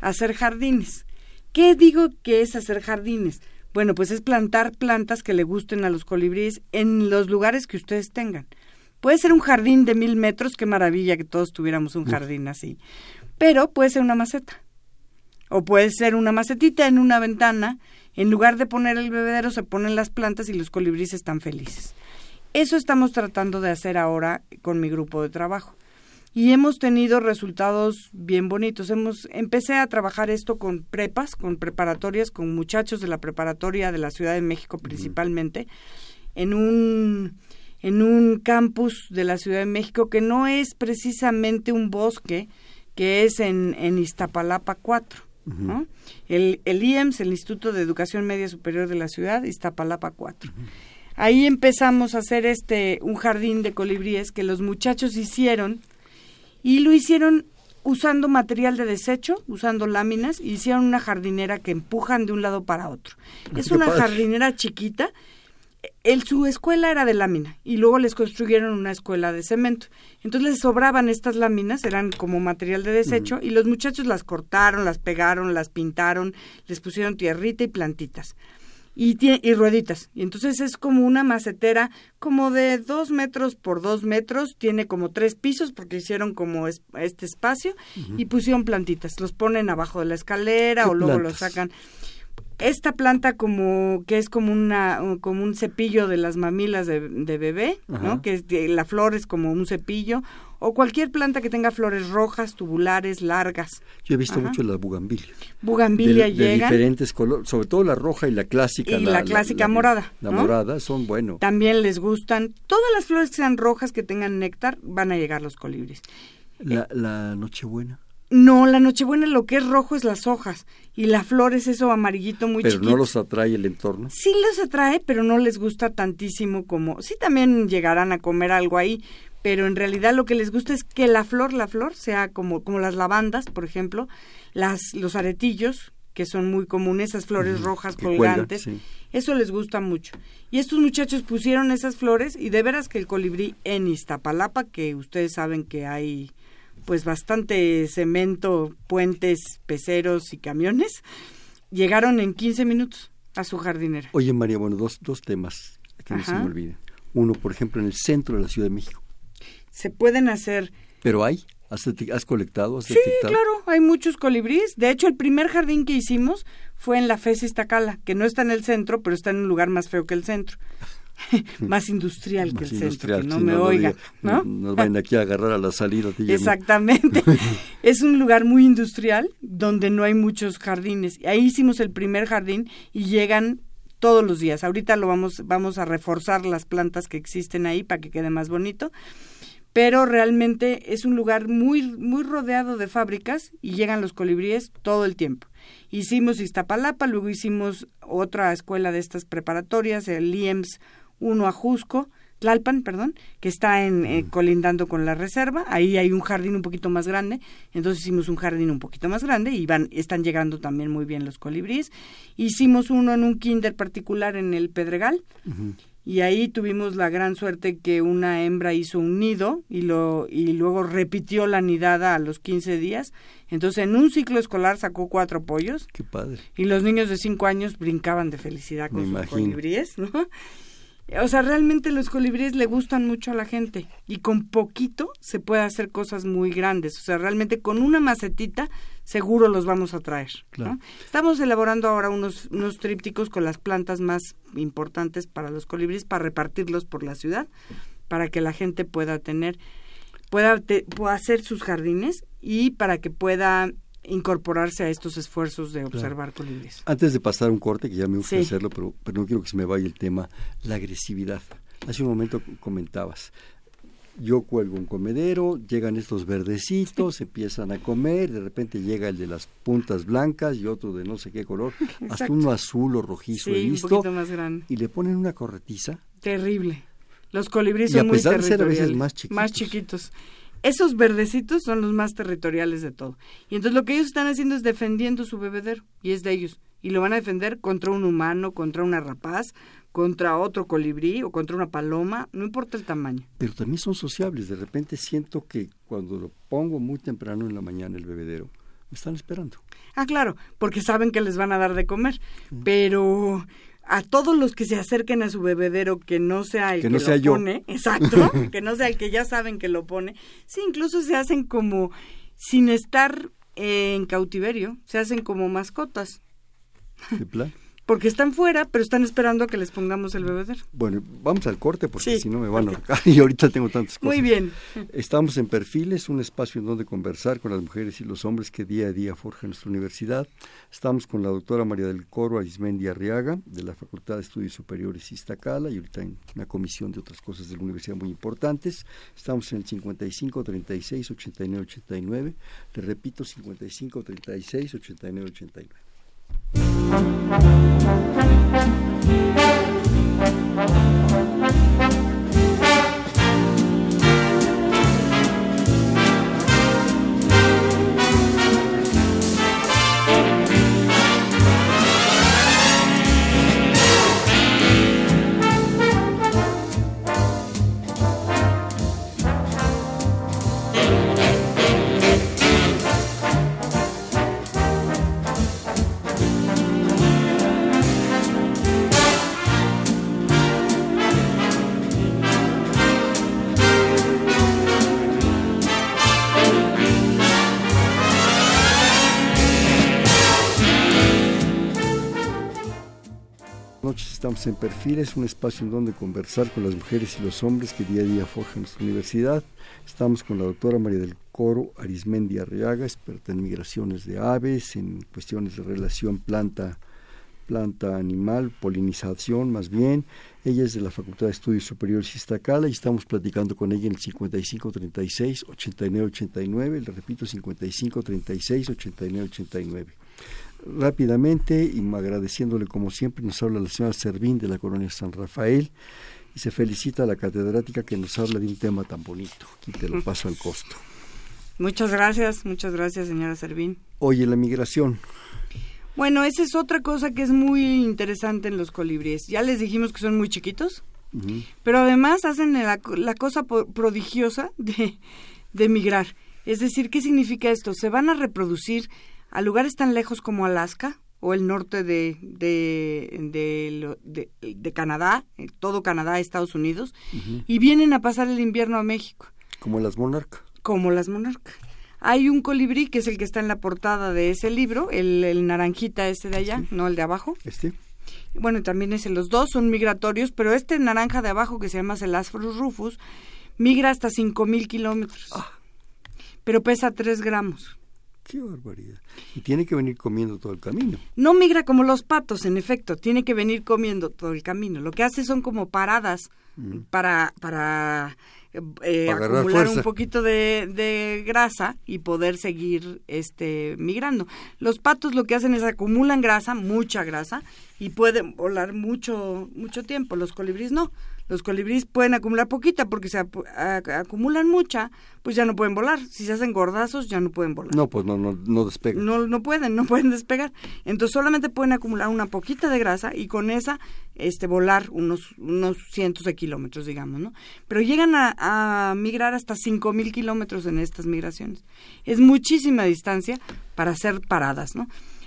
hacer jardines. ¿Qué digo que es hacer jardines? Bueno, pues es plantar plantas que le gusten a los colibríes en los lugares que ustedes tengan. Puede ser un jardín de mil metros, qué maravilla que todos tuviéramos un jardín así. Pero puede ser una maceta. O puede ser una macetita en una ventana. En lugar de poner el bebedero, se ponen las plantas y los colibríes están felices. Eso estamos tratando de hacer ahora con mi grupo de trabajo y hemos tenido resultados bien bonitos. Hemos empecé a trabajar esto con prepas, con preparatorias, con muchachos de la preparatoria de la Ciudad de México principalmente, en un en un campus de la Ciudad de México que no es precisamente un bosque, que es en, en Iztapalapa 4. El, el IEMS, el Instituto de Educación Media Superior de la Ciudad, Iztapalapa 4. Ahí empezamos a hacer este un jardín de colibríes que los muchachos hicieron y lo hicieron usando material de desecho, usando láminas, y hicieron una jardinera que empujan de un lado para otro. Es una jardinera chiquita. El, su escuela era de lámina y luego les construyeron una escuela de cemento. Entonces les sobraban estas láminas, eran como material de desecho, y los muchachos las cortaron, las pegaron, las pintaron, les pusieron tierrita y plantitas y, y rueditas. Y entonces es como una macetera como de dos metros por dos metros, tiene como tres pisos porque hicieron como este espacio y pusieron plantitas. Los ponen abajo de la escalera o luego los sacan. Esta planta como que es como una como un cepillo de las mamilas de, bebé, ¿no? Que la flor es como un cepillo o cualquier planta que tenga flores rojas, tubulares, largas. Yo he visto mucho las bugambilias. Bugambilia llegan. De diferentes colores, sobre todo la roja y la clásica. Y la, clásica morada. La morada son bueno. También les gustan. Todas las flores que sean rojas, que tengan néctar, van a llegar los colibris. La, la Nochebuena. No, la Nochebuena lo que es rojo es las hojas y la flor es eso amarillito muy Pero no los atrae el entorno. Sí los atrae, pero no les gusta tantísimo como... Sí también llegarán a comer algo ahí, pero en realidad lo que les gusta es que la flor, la flor, sea como, como las lavandas, por ejemplo, las, los aretillos, que son muy comunes, esas flores rojas colgantes, eso les gusta mucho. Y estos muchachos pusieron esas flores y de veras que el colibrí en Iztapalapa, que ustedes saben que hay pues bastante cemento, puentes, peceros y camiones, llegaron en 15 minutos a su jardinera. Oye María, bueno, dos, dos temas que no se me olviden. Uno, por ejemplo, en el centro de la Ciudad de México se pueden hacer. ¿Pero hay? ¿Has, has colectado? sí, claro, hay muchos colibríes. De hecho, el primer jardín que hicimos fue en la FES Iztacala, que no está en el centro, pero está en un lugar más feo que el centro. [laughs] más industrial que el centro, que no me oiga, ¿no? Nos van aquí a agarrar a la salida. Exactamente. [laughs] es un lugar muy industrial donde no hay muchos jardines. Ahí hicimos el primer jardín y llegan todos los días. Ahorita lo vamos vamos a reforzar las plantas que existen ahí para que quede más bonito pero realmente es un lugar muy, muy rodeado de fábricas y llegan los colibríes todo el tiempo. Hicimos Iztapalapa, luego hicimos otra escuela de estas preparatorias, el IEMS 1 Ajusco, Tlalpan, perdón, que está en, eh, colindando con la reserva. Ahí hay un jardín un poquito más grande. Entonces hicimos un jardín un poquito más grande y van, están llegando también muy bien los colibríes. Hicimos uno en un kinder particular en el Pedregal y ahí tuvimos la gran suerte que una hembra hizo un nido y lo y luego repitió la nidada a los 15 días. Entonces, en un ciclo escolar sacó cuatro pollos. Qué padre. Y los niños de cinco años brincaban de felicidad con sus colibríes, ¿no? O sea, realmente los colibríes le gustan mucho a la gente y con poquito se puede hacer cosas muy grandes. O sea, realmente con una macetita seguro los vamos a traer. Estamos elaborando ahora unos, unos trípticos con las plantas más importantes para los colibríes para repartirlos por la ciudad, para que la gente pueda tener, pueda, pueda hacer sus jardines y para que pueda incorporarse a estos esfuerzos de observar colibríes. Antes de pasar un corte, que ya me gusta hacerlo, pero, pero no quiero que se me vaya el tema, la agresividad. Hace un momento comentabas, yo cuelgo un comedero, llegan estos verdecitos, empiezan a comer, de repente llega el de las puntas blancas y otro de no sé qué color, [laughs] hasta uno azul o rojizo he visto, más grande. y le ponen una corretiza. Terrible. Los colibríes son muy territoriales. más chiquitos. Más chiquitos esos verdecitos son los más territoriales de todo. Y entonces lo que ellos están haciendo es defendiendo su bebedero, y es de ellos. Y lo van a defender contra un humano, contra una rapaz, contra otro colibrí o contra una paloma, no importa el tamaño. Pero también son sociables. De repente siento que cuando lo pongo muy temprano en la mañana el bebedero, me están esperando. Ah, claro, porque saben que les van a dar de comer. Pero a todos los que se acerquen a su bebedero que no sea el que, no lo pone, [laughs] exacto, que no sea el que ya saben que lo pone, sí, incluso se hacen como sin estar en cautiverio, se hacen como mascotas. ¿De plan? Porque están fuera, pero están esperando a que les pongamos el bebedero. Bueno, vamos al corte porque si no me van a acá [laughs] y ahorita tengo tantas cosas. Muy bien. Estamos en Perfiles, un espacio en donde conversar con las mujeres y los hombres que día a día forjan nuestra universidad. Estamos con la doctora María del Coro Arismendi Arriaga, de la Facultad de Estudios Superiores Iztacala, y ahorita en una comisión de otras cosas de la universidad muy importantes. Estamos en el 55 36 89 89. Le repito, 55 36 89 89. Thank you. En Perfiles, un espacio en donde conversar con las mujeres y los hombres que día a día forjan nuestra universidad. Estamos con la doctora María del Coro Arismendi Arriaga, experta en migraciones de aves, en cuestiones de relación planta planta animal, polinización más bien. Ella es de la Facultad de Estudios Superiores Iztacala y estamos platicando con ella en el 5536-8989, le repito, 5536-8989 rápidamente y agradeciéndole como siempre nos habla la señora Servín de la colonia San Rafael y se felicita a la catedrática que nos habla de un tema tan bonito. Aquí te lo paso al costo. Muchas gracias, muchas gracias señora Servín. Oye, la migración. Bueno, esa es otra cosa que es muy interesante en los colibríes. Ya les dijimos que son muy chiquitos, pero además hacen la, la cosa prodigiosa de, de migrar. Es decir, ¿qué significa esto? Se van a reproducir a lugares tan lejos como Alaska o el norte de, de, de, Canadá, eh, todo Canadá, Estados Unidos, y vienen a pasar el invierno a México. Como las monarcas. Como las monarcas. Hay un colibrí que es el que está en la portada de ese libro, el, naranjita este de allá, no el de abajo. Este. Bueno, también ese, los dos son migratorios, pero este naranja de abajo que se llama Celasphorus rufus migra hasta 5.000 kilómetros. Ah. Pero pesa 3 gramos. Qué barbaridad. Y tiene que venir comiendo todo el camino. No migra como los patos, en efecto, tiene que venir comiendo todo el camino. Lo que hace son como paradas mm. para, para, eh, acumular un poquito de, de, grasa y poder seguir este migrando. Los patos lo que hacen es acumulan grasa, mucha grasa, y pueden volar mucho, mucho tiempo. Los colibríes no los colibríes pueden acumular poquita porque se acumulan mucha, pues ya no pueden volar. Si se hacen gordazos, ya no pueden volar. No, pues no, no, no despegan. No, no pueden, no [laughs] pueden despegar. Entonces solamente pueden acumular una poquita de grasa y con esa este, volar unos, unos cientos de kilómetros, digamos, ¿no? Pero llegan a, a migrar hasta cinco mil kilómetros en estas migraciones. Es muchísima distancia para hacer paradas, ¿no?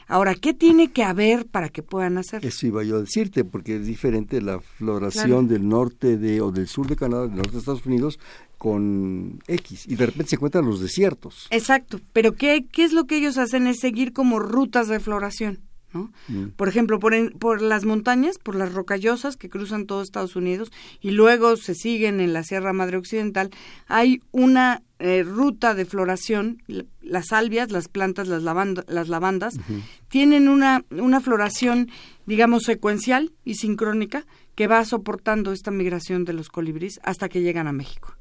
Ahora, ¿qué tiene que haber para que puedan hacer? Eso iba yo a decirte, porque es diferente la floración del norte de o del sur de Canadá, del norte de Estados Unidos, con X y de repente se encuentran los desiertos. Exacto, pero ¿qué, qué es lo que ellos hacen? Es seguir como rutas de floración. ¿No? Mm. Por ejemplo, por, por las montañas, por las rocallosas que cruzan todo Estados Unidos y luego se siguen en la Sierra Madre Occidental, hay una eh, ruta de floración, las salvias, las plantas, las, las lavandas, tienen una, una floración, digamos, secuencial y sincrónica que va soportando esta migración de los colibríes hasta que llegan a México.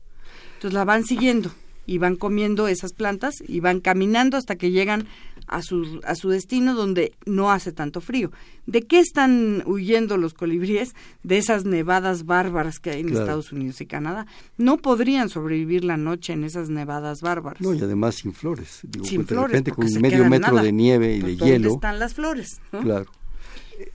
Entonces la van siguiendo y van comiendo esas plantas y van caminando hasta que llegan a su, a su destino donde no hace tanto frío. ¿De qué están huyendo los colibríes? De esas nevadas bárbaras que hay en Estados Unidos y Canadá. No podrían sobrevivir la noche en esas nevadas bárbaras. No, y además sin flores. sin de repente con medio metro de nieve y pues, de hielo. ¿Dónde están las flores? Claro.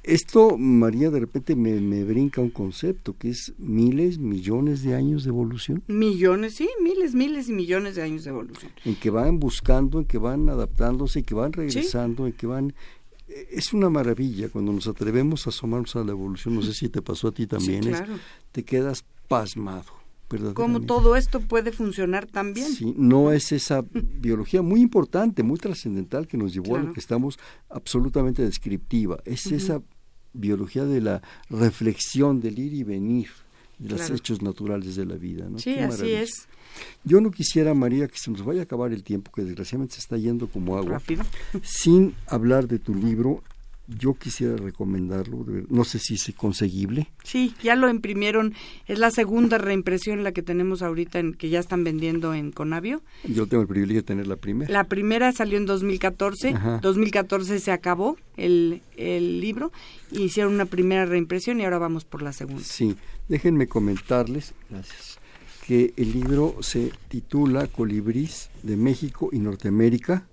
Esto, María, de repente me, me, brinca un concepto que es miles, millones de años de evolución. Millones, sí, miles, miles y millones de años de evolución. En que van buscando, en que van adaptándose, en que van regresando, en que van... Es una maravilla cuando nos atrevemos a asomarnos a la evolución, no sé [laughs] si te pasó a ti también, te quedas pasmado cómo todo esto puede funcionar también. Sí, no es esa biología muy importante, muy trascendental que nos llevó a lo que estamos absolutamente descriptiva. Es esa biología de la reflexión, del ir y venir, de los hechos naturales de la vida. ¿no? Sí, así es. Yo no quisiera, María, que se nos vaya a acabar el tiempo, que desgraciadamente se está yendo como agua, Rápido. sin hablar de tu libro yo quisiera recomendarlo, no sé si es conseguible. Sí, ya lo imprimieron, es la segunda reimpresión la que tenemos ahorita, en, que ya están vendiendo en Conavio. Yo tengo el privilegio de tener la primera. La primera salió en 2014, 2014 se acabó el, el libro, hicieron una primera reimpresión y ahora vamos por la segunda. Sí, déjenme comentarles, gracias, que el libro se titula Colibrís de México y Norteamérica,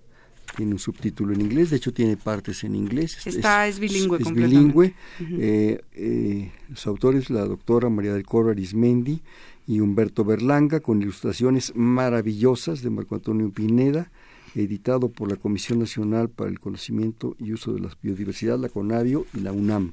tiene un subtítulo en inglés, de hecho tiene partes en inglés. Está, es, bilingüe. Es, bilingüe. Eh, eh, su autor es la doctora María del Coro Arismendi y Humberto Berlanga, con ilustraciones maravillosas de Marco Antonio Pineda, editado por la Comisión Nacional para el Conocimiento y Uso de la Biodiversidad, la CONAVIO y la UNAM.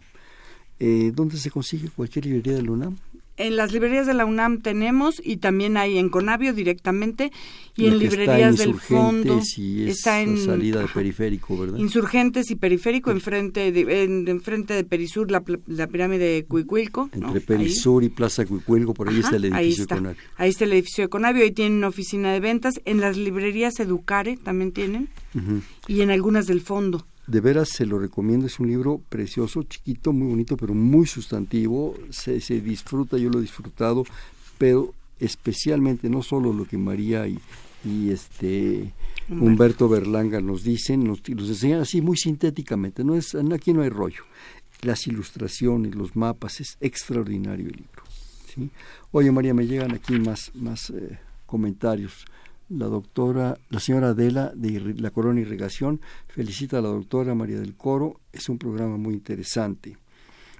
Eh, ¿Dónde se consigue cualquier librería de la UNAM? En las librerías de la UNAM tenemos y también hay en Conavio directamente y en librerías del fondo. y está en salida de periférico, ¿verdad? Insurgentes y periférico enfrente de en, enfrente de Perisur la, la pirámide de Cuicuilco, entre Perisur y Plaza Cuicuilco por ahí está el edificio de Conavio. Ahí está el edificio de Conavio, ahí tienen una oficina de ventas, en las librerías Educare también tienen y en algunas del fondo de veras se lo recomiendo, es un libro precioso, chiquito, muy bonito, pero muy sustantivo, se, se disfruta, yo lo he disfrutado, pero especialmente no solo lo que María y, y este Humberto Berlanga nos dicen, nos, los enseñan así muy sintéticamente, no es, aquí no hay rollo. Las ilustraciones, los mapas, es extraordinario el libro. ¿sí? Oye María, me llegan aquí más, más eh, comentarios la doctora, la señora Adela de la Corona Irrigación felicita a la doctora María del Coro, es un programa muy interesante.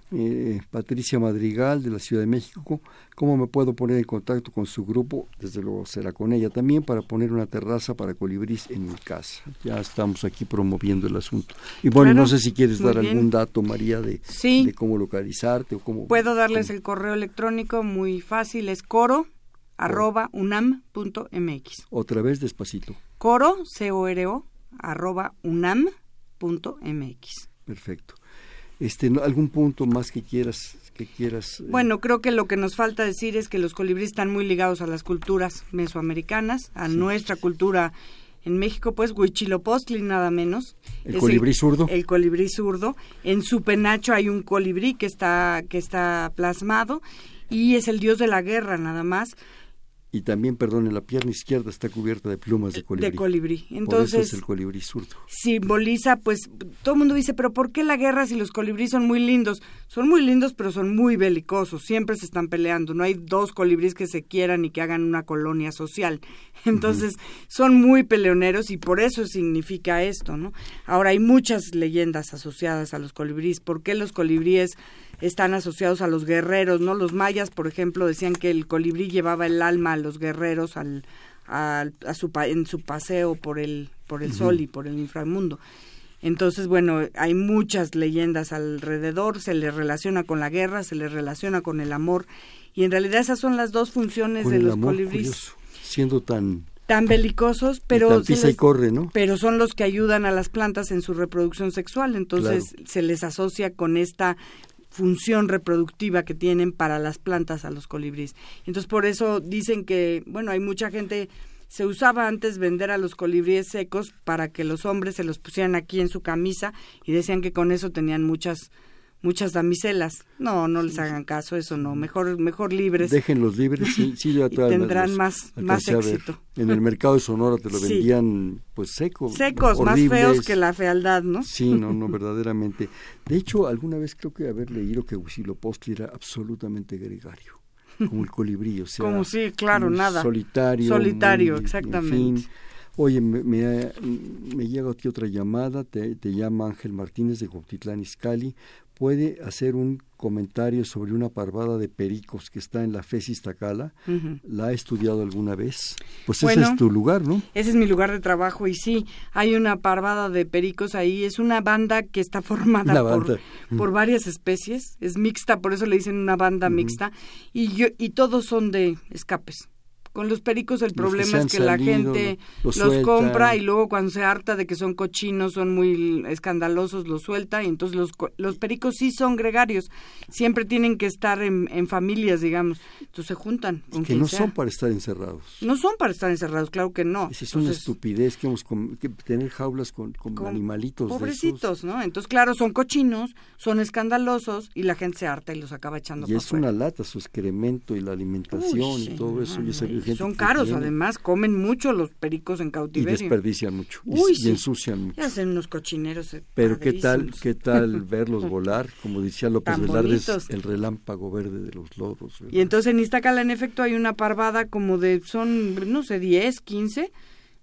Eh, Patricia Madrigal de la Ciudad de México, ¿cómo me puedo poner en contacto con su grupo? Desde luego será con ella también para poner una terraza para colibrís en mi casa. Ya estamos aquí promoviendo el asunto. Y bueno, no sé si quieres dar algún dato, María, de, de, cómo localizarte o cómo... Puedo darles el correo electrónico muy fácil, es coro arroba unam.mx. Otra vez despacito. Coro, C-O-R-O, arroba unam.mx. Perfecto. Este, ¿Algún punto más que quieras? Que quieras eh? Bueno, creo que lo que nos falta decir es que los colibríes están muy ligados a las culturas mesoamericanas, a nuestra cultura en México, pues Huichilopostli nada menos. El colibrí zurdo. El colibrí zurdo. En su penacho hay un colibrí que está, que está plasmado y es el dios de la guerra nada más y también, perdón, en la pierna izquierda está cubierta de plumas de colibrí. De colibrí. Entonces, es el colibrí zurdo. Simboliza, pues, todo el mundo dice, pero ¿por qué la guerra si los colibríes son muy lindos? Son muy lindos, pero son muy belicosos, siempre se están peleando. No hay dos colibríes que se quieran y que hagan una colonia social. [laughs] Entonces, son muy peleoneros y por eso significa esto, ¿no? Ahora, hay muchas leyendas asociadas a los colibríes. ¿Por qué los colibríes están asociados a los guerreros, ¿no? Los mayas, por ejemplo, decían que el colibrí llevaba el alma a los guerreros al, a, su, en su paseo por el, por el sol y por el inframundo. Entonces, bueno, hay muchas leyendas alrededor, se le relaciona con la guerra, se le relaciona con el amor, y en realidad esas son las dos funciones de los colibríes. siendo tan tan belicosos, pero y corre, ¿no? pero son los que ayudan a las plantas en su reproducción sexual, entonces se les asocia con esta función reproductiva que tienen para las plantas a los colibríes. Entonces por eso dicen que, bueno, hay mucha gente se usaba antes vender a los colibríes secos para que los hombres se los pusieran aquí en su camisa y decían que con eso tenían muchas muchas damiselas. No, no les hagan caso, eso no. Mejor, mejor libres. Déjenlos libres, sí, sí [laughs] y tendrán más, más éxito. En el mercado de Sonora te lo vendían, pues secos. Secos, más feos que la fealdad, ¿no? Sí, no, no, [laughs] verdaderamente. De hecho, alguna vez creo que haber leído que Huitzilopochtli era absolutamente gregario. Como el colibrí, o sea. Como sí, claro, nada. Solitario. Solitario, exactamente. Oye, me, me, me, llega aquí otra llamada, te, te llama Ángel Martínez de Jotitlán Izcali puede hacer un comentario sobre una parvada de pericos que está en la FES Tacala. ¿La ha estudiado alguna vez? Pues ese es tu lugar, ¿no? Ese es mi lugar de trabajo y sí, hay una parvada de pericos ahí. Es una banda que está formada por, por, varias especies. Es mixta, por eso le dicen una banda mixta. Y, yo, y todos son de escapes Con los pericos el problema es que la gente los, compra y luego cuando se harta de que son cochinos, son muy escandalosos, los suelta y entonces los, los pericos sí son gregarios, siempre tienen que estar en, familias, digamos, entonces se juntan. que no son para estar encerrados. No son para estar encerrados, claro que no. es una estupidez que hemos que tener jaulas con, animalitos. Pobrecitos, ¿no? Entonces, claro, son cochinos, son escandalosos y la gente se harta y los acaba echando Y es una lata su excremento y la alimentación y todo eso. Son caros, además, comen mucho los pericos en cautiverio. Y desperdician mucho. y, ensucian mucho. Y hacen unos cochineros. Eh, Pero qué tal, qué tal [laughs] verlos volar, como decía López Velarde, el relámpago verde de los loros. Y entonces en Iztacala, en efecto, hay una parvada como de, son, no sé, 10, 15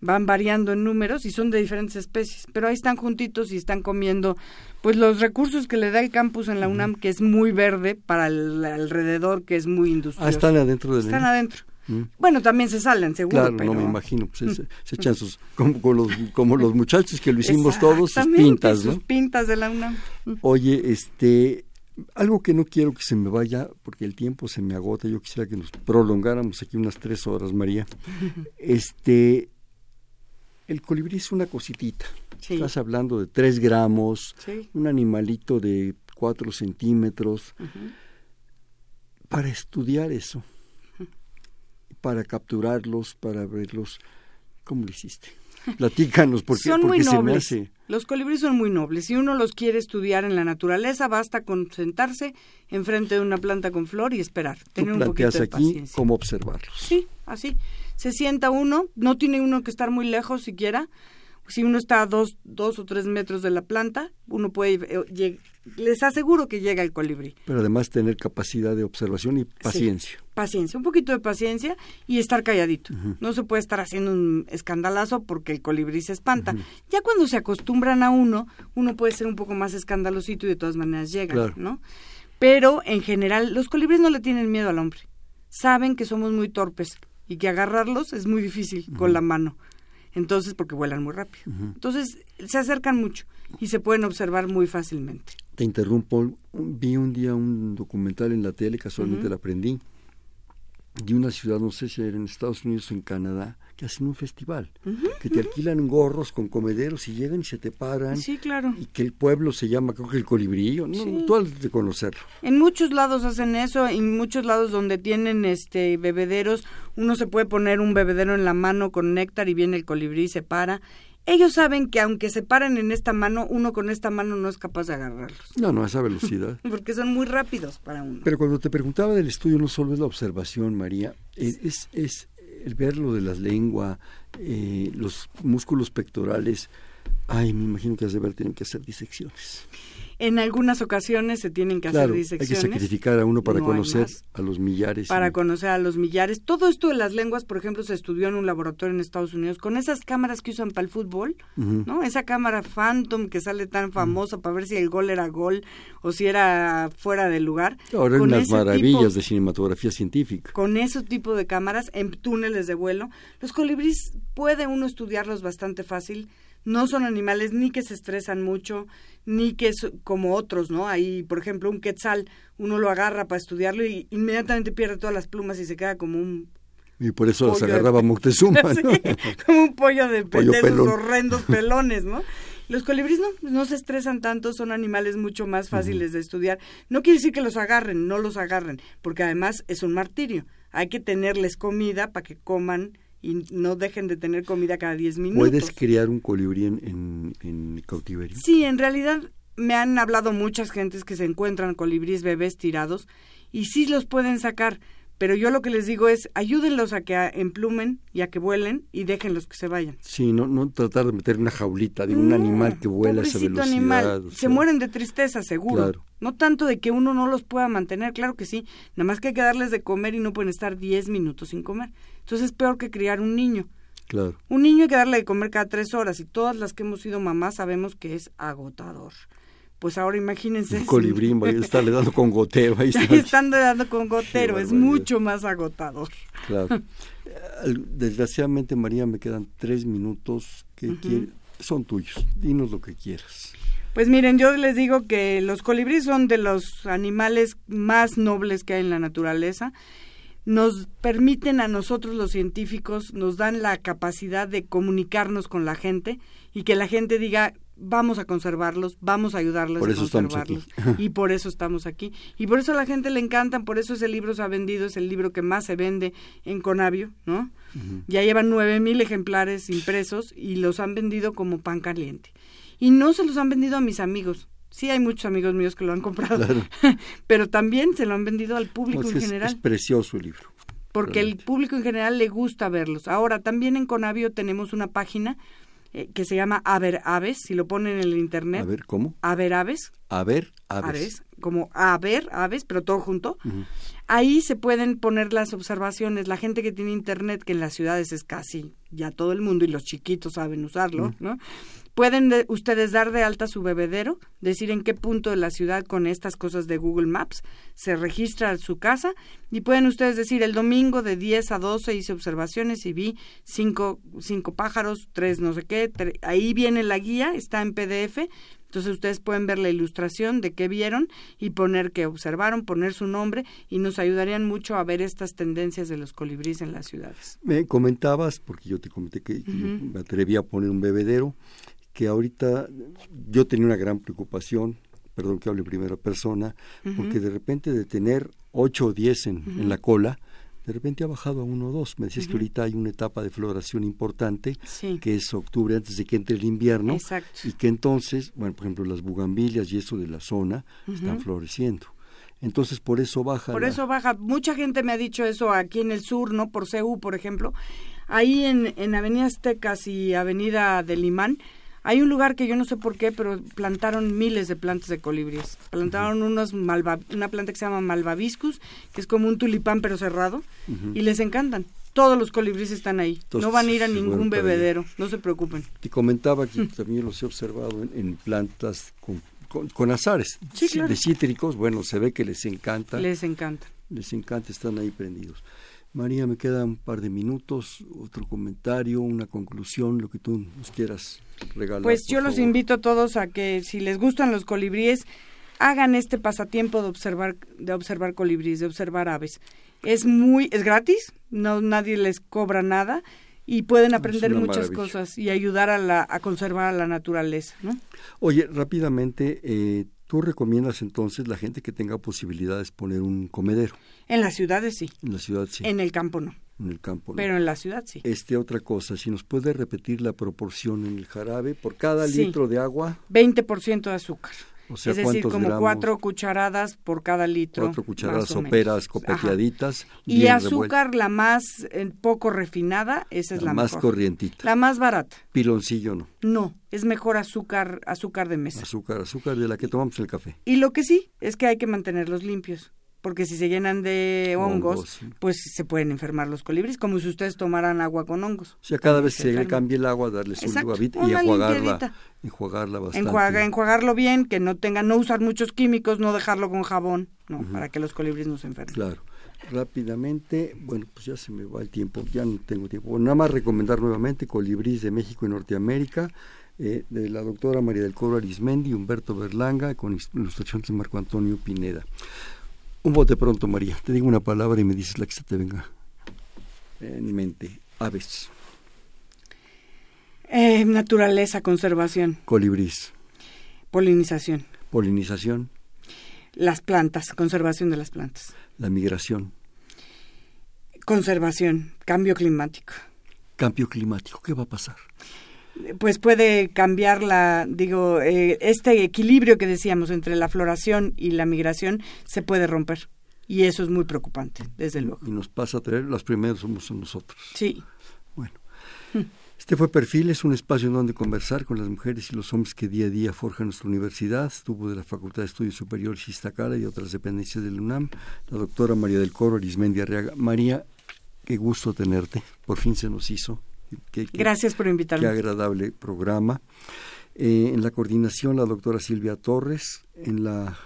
van variando en números y son de diferentes especies, pero ahí están juntitos y están comiendo pues los recursos que le da el campus en la UNAM, que es muy verde para el alrededor, que es muy industrial. Ah, están adentro de Están adentro. Mm. Bueno, también se salen, seguro. Claro, no me imagino. Pues, se, echan sus, como, los, como los muchachos que lo hicimos todos, sus pintas, sus pintas de la UNAM. Oye, este, algo que no quiero que se me vaya, porque el tiempo se me agota, yo quisiera que nos prolongáramos aquí unas tres horas, María. [laughs] Este, el colibrí es una cositita. Estás hablando de tres gramos, un animalito de cuatro centímetros. Para estudiar eso, para capturarlos, para verlos, ¿cómo lo hiciste? [laughs] Platícanos, porque, son muy nobles. Los colibríes son muy nobles. Si uno los quiere estudiar en la naturaleza, basta con sentarse enfrente de una planta con flor y esperar. Tener un poquito de aquí cómo observarlos. Sí, así se sienta uno, no tiene uno que estar muy lejos siquiera. Si uno está a dos, dos o tres metros de la planta, uno puede, eh, les aseguro que llega el colibrí. Pero además tener capacidad de observación y paciencia. paciencia, un poquito de paciencia y estar calladito. No se puede estar haciendo un escandalazo porque el colibrí se espanta. Ya cuando se acostumbran a uno, uno puede ser un poco más escandalosito y de todas maneras llega, ¿no? Pero en general, los colibríes no le tienen miedo al hombre. Saben que somos muy torpes y que agarrarlos es muy difícil con la mano. Entonces, porque vuelan muy rápido. Entonces, se acercan mucho y se pueden observar muy fácilmente. Te interrumpo. Vi un día un documental en la tele, casualmente la aprendí, de una ciudad, no sé si era en Estados Unidos o en Canadá, que hacen un festival, que te alquilan gorros con comederos y llegan y se te paran. Sí, claro. Y que el pueblo se llama, creo que el colibrillo, no, tú has de conocerlo. En muchos lados hacen eso, en muchos lados donde tienen este bebederos, uno se puede poner un bebedero en la mano con néctar y viene el colibrí y se para. Ellos saben que aunque se paren en esta mano, uno con esta mano no es capaz de agarrarlos. No, no, a esa velocidad. [laughs] Porque son muy rápidos para uno. Pero cuando te preguntaba del estudio, no solo es la observación, María, es, es el ver lo de la lengua, eh, los músculos pectorales, ay, me imagino que has de ver, tienen que hacer disecciones. En algunas ocasiones se tienen que hacer disecciones. Hay que sacrificar a uno para conocer a los millares. Para conocer a los millares. Todo esto de las lenguas, por ejemplo, se estudió en un laboratorio en Estados Unidos con esas cámaras que usan para el fútbol, ¿no? Esa cámara Phantom que sale tan famosa para ver si el gol era gol o si era fuera del lugar. Ahora con unas maravillas de cinematografía científica. Con ese tipo de cámaras en túneles de vuelo, los colibríes puede uno estudiarlos bastante fácil no son animales ni que se estresan mucho, ni que es como otros, ¿no? Ahí, por ejemplo, un quetzal, uno lo agarra para estudiarlo y inmediatamente pierde todas las plumas y se queda como un... Y por eso se agarraba Moctezuma, [laughs] ¿no? como un pollo de, esos horrendos [laughs] pelones, ¿no? Los colibríes no, no se estresan tanto, son animales mucho más fáciles de estudiar. No quiere decir que los agarren, no los agarren, porque además es un martirio. Hay que tenerles comida para que coman y no dejen de tener comida cada 10 minutos. ¿Puedes criar un colibrí en, en, cautiverio? Sí, en realidad me han hablado muchas gentes que se encuentran colibríes bebés tirados y sí los pueden sacar, pero yo lo que les digo es ayúdenlos a que emplumen y a que vuelen y déjenlos que se vayan. Sí, no, no tratar de meter una jaulita de un animal que vuela a esa velocidad. animal, se mueren de tristeza, seguro. No tanto de que uno no los pueda mantener, claro que sí, nada más que hay que darles de comer y no pueden estar 10 minutos sin comer. Entonces es peor que criar un niño. Claro. Un niño hay que darle de comer cada tres horas y todas las que hemos sido mamás sabemos que es agotador pues ahora imagínense. Un colibrín va a estarle dando con gotero. Ahí [laughs] están dando con gotero, es mucho más agotador. Claro. [laughs] Desgraciadamente, María, me quedan tres minutos que son tuyos. Dinos lo que quieras. Pues miren, yo les digo que los colibríes son de los animales más nobles que hay en la naturaleza nos permiten a nosotros los científicos, nos dan la capacidad de comunicarnos con la gente y que la gente diga, vamos a conservarlos, vamos a ayudarles a conservarlos. [laughs] Y por eso estamos aquí. Y por eso a la gente le encantan, por eso ese libro se ha vendido, es el libro que más se vende en Conavio, ¿no? Ya llevan nueve mil ejemplares impresos y los han vendido como pan caliente. Y no se los han vendido a mis amigos. Sí, hay muchos amigos míos que lo han comprado, [laughs] pero también se lo han vendido al público en general. Es precioso el libro. Porque el público en general le gusta verlos. Ahora, también en Conavio tenemos una página eh, que se llama Aver Aves, si lo ponen en el internet. A ver, ¿cómo? Aver Aves. Aver Aves. Aves como Aver Aves, pero todo junto. Ahí se pueden poner las observaciones. La gente que tiene internet, que en las ciudades es casi ya todo el mundo y los chiquitos saben usarlo, ¿no? Pueden ustedes dar de alta su bebedero, decir en qué punto de la ciudad con estas cosas de Google Maps se registra su casa y pueden ustedes decir el domingo de 10 a 12 hice observaciones y vi cinco, cinco pájaros, tres no sé qué, ahí viene la guía, está en PDF, entonces ustedes pueden ver la ilustración de qué vieron y poner qué observaron, poner su nombre y nos ayudarían mucho a ver estas tendencias de los colibríes en las ciudades. Me comentabas, porque yo te comenté que me atreví a poner un bebedero, que ahorita yo tenía una gran preocupación, perdón que hable en primera persona, porque de repente de tener 8 o 10 en, la cola, de repente ha bajado a uno o dos. Me decías que ahorita hay una etapa de floración importante, que es octubre antes de que entre el invierno, y que entonces, bueno, por ejemplo, las bugambilias y eso de la zona están floreciendo. Entonces, por eso baja. Por eso baja. Mucha gente me ha dicho eso aquí en el sur, ¿no? Por CEU, por ejemplo. Ahí en, en Avenida Aztecas y Avenida del Imán, hay un lugar que yo no sé por qué, pero plantaron miles de plantas de colibríes. Plantaron unos malva, una planta que se llama malvaviscus, que es como un tulipán pero cerrado, y les encantan. Todos los colibríes están ahí. no van a ir a ningún bebedero, no se preocupen. Te comentaba que también los he observado en, plantas con, con, azares de cítricos. Bueno, se ve que les encanta. Les encanta. Les encanta, están ahí prendidos. María, me quedan un par de minutos, otro comentario, una conclusión, lo que tú nos quieras regalar. Pues yo los invito a todos a que si les gustan los colibríes, hagan este pasatiempo de observar de observar colibríes, de observar aves. Es muy es gratis, no nadie les cobra nada y pueden aprender muchas cosas y ayudar a, la, a conservar a la naturaleza, ¿no? Oye, rápidamente, eh, ¿Tú recomiendas entonces la gente que tenga posibilidades poner un comedero? En las ciudades sí. En la ciudad sí. En el campo no. En el campo no. Pero en la ciudad sí. Este otra cosa, si nos puede repetir la proporción en el jarabe por cada litro de agua. 20% de azúcar es decir, como cuatro cucharadas por cada litro. Cuatro cucharadas soperas copeteaditas. Y azúcar, la más eh, poco refinada, esa es la, más corrientita. La más barata. Piloncillo no. No, es mejor azúcar, azúcar de mesa. Azúcar, azúcar de la que tomamos el café. Y lo que sí es que hay que mantenerlos limpios porque si se llenan de hongos, pues se pueden enfermar los colibríes, como si ustedes tomaran agua con hongos. O sea, cada vez que se le cambie el agua, darles un luavit y enjuagarla, enjuagarla bastante. enjuagarlo bien, que no tenga, no usar muchos químicos, no dejarlo con jabón, no, para que los colibríes no se enfermen. Claro. Rápidamente, bueno, pues ya se me va el tiempo, ya no tengo tiempo. nada más recomendar nuevamente Colibríes de México y Norteamérica, eh, de la doctora María del Coro Arismendi, Humberto Berlanga, con ilustraciones de Marco Antonio Pineda. Un bote pronto, María. Te digo una palabra y me dices la que se te venga en mente. Aves. Eh, naturaleza, conservación. Colibrís. Polinización. Polinización. Las plantas, conservación de las plantas. La migración. Conservación, cambio climático. Cambio climático, ¿qué va a pasar? Pues puede cambiar la, digo, eh, este equilibrio que decíamos entre la floración y la migración se puede romper. Y eso es muy preocupante, desde luego. Y nos pasa a traer, los primeros somos nosotros. Sí. Bueno. Este fue Perfil, es un espacio en donde conversar con las mujeres y los hombres que día a día forjan nuestra universidad. Estuvo de la Facultad de Estudios Superiores Iztacala y otras dependencias del UNAM, la doctora María del Coro Arismendi Arriaga. María, qué gusto tenerte. Por fin se nos hizo. Gracias por invitarme. Qué agradable programa. Eh, en la coordinación, la doctora Silvia Torres. En la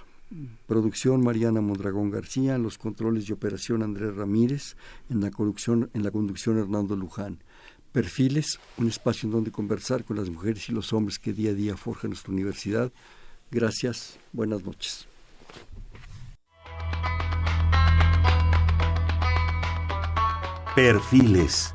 producción, Mariana Mondragón García. En los controles y operación, Andrés Ramírez. En la, conducción, en la conducción, Hernando Luján. Perfiles, un espacio en donde conversar con las mujeres y los hombres que día a día forjan nuestra universidad. Gracias. Buenas noches. Perfiles,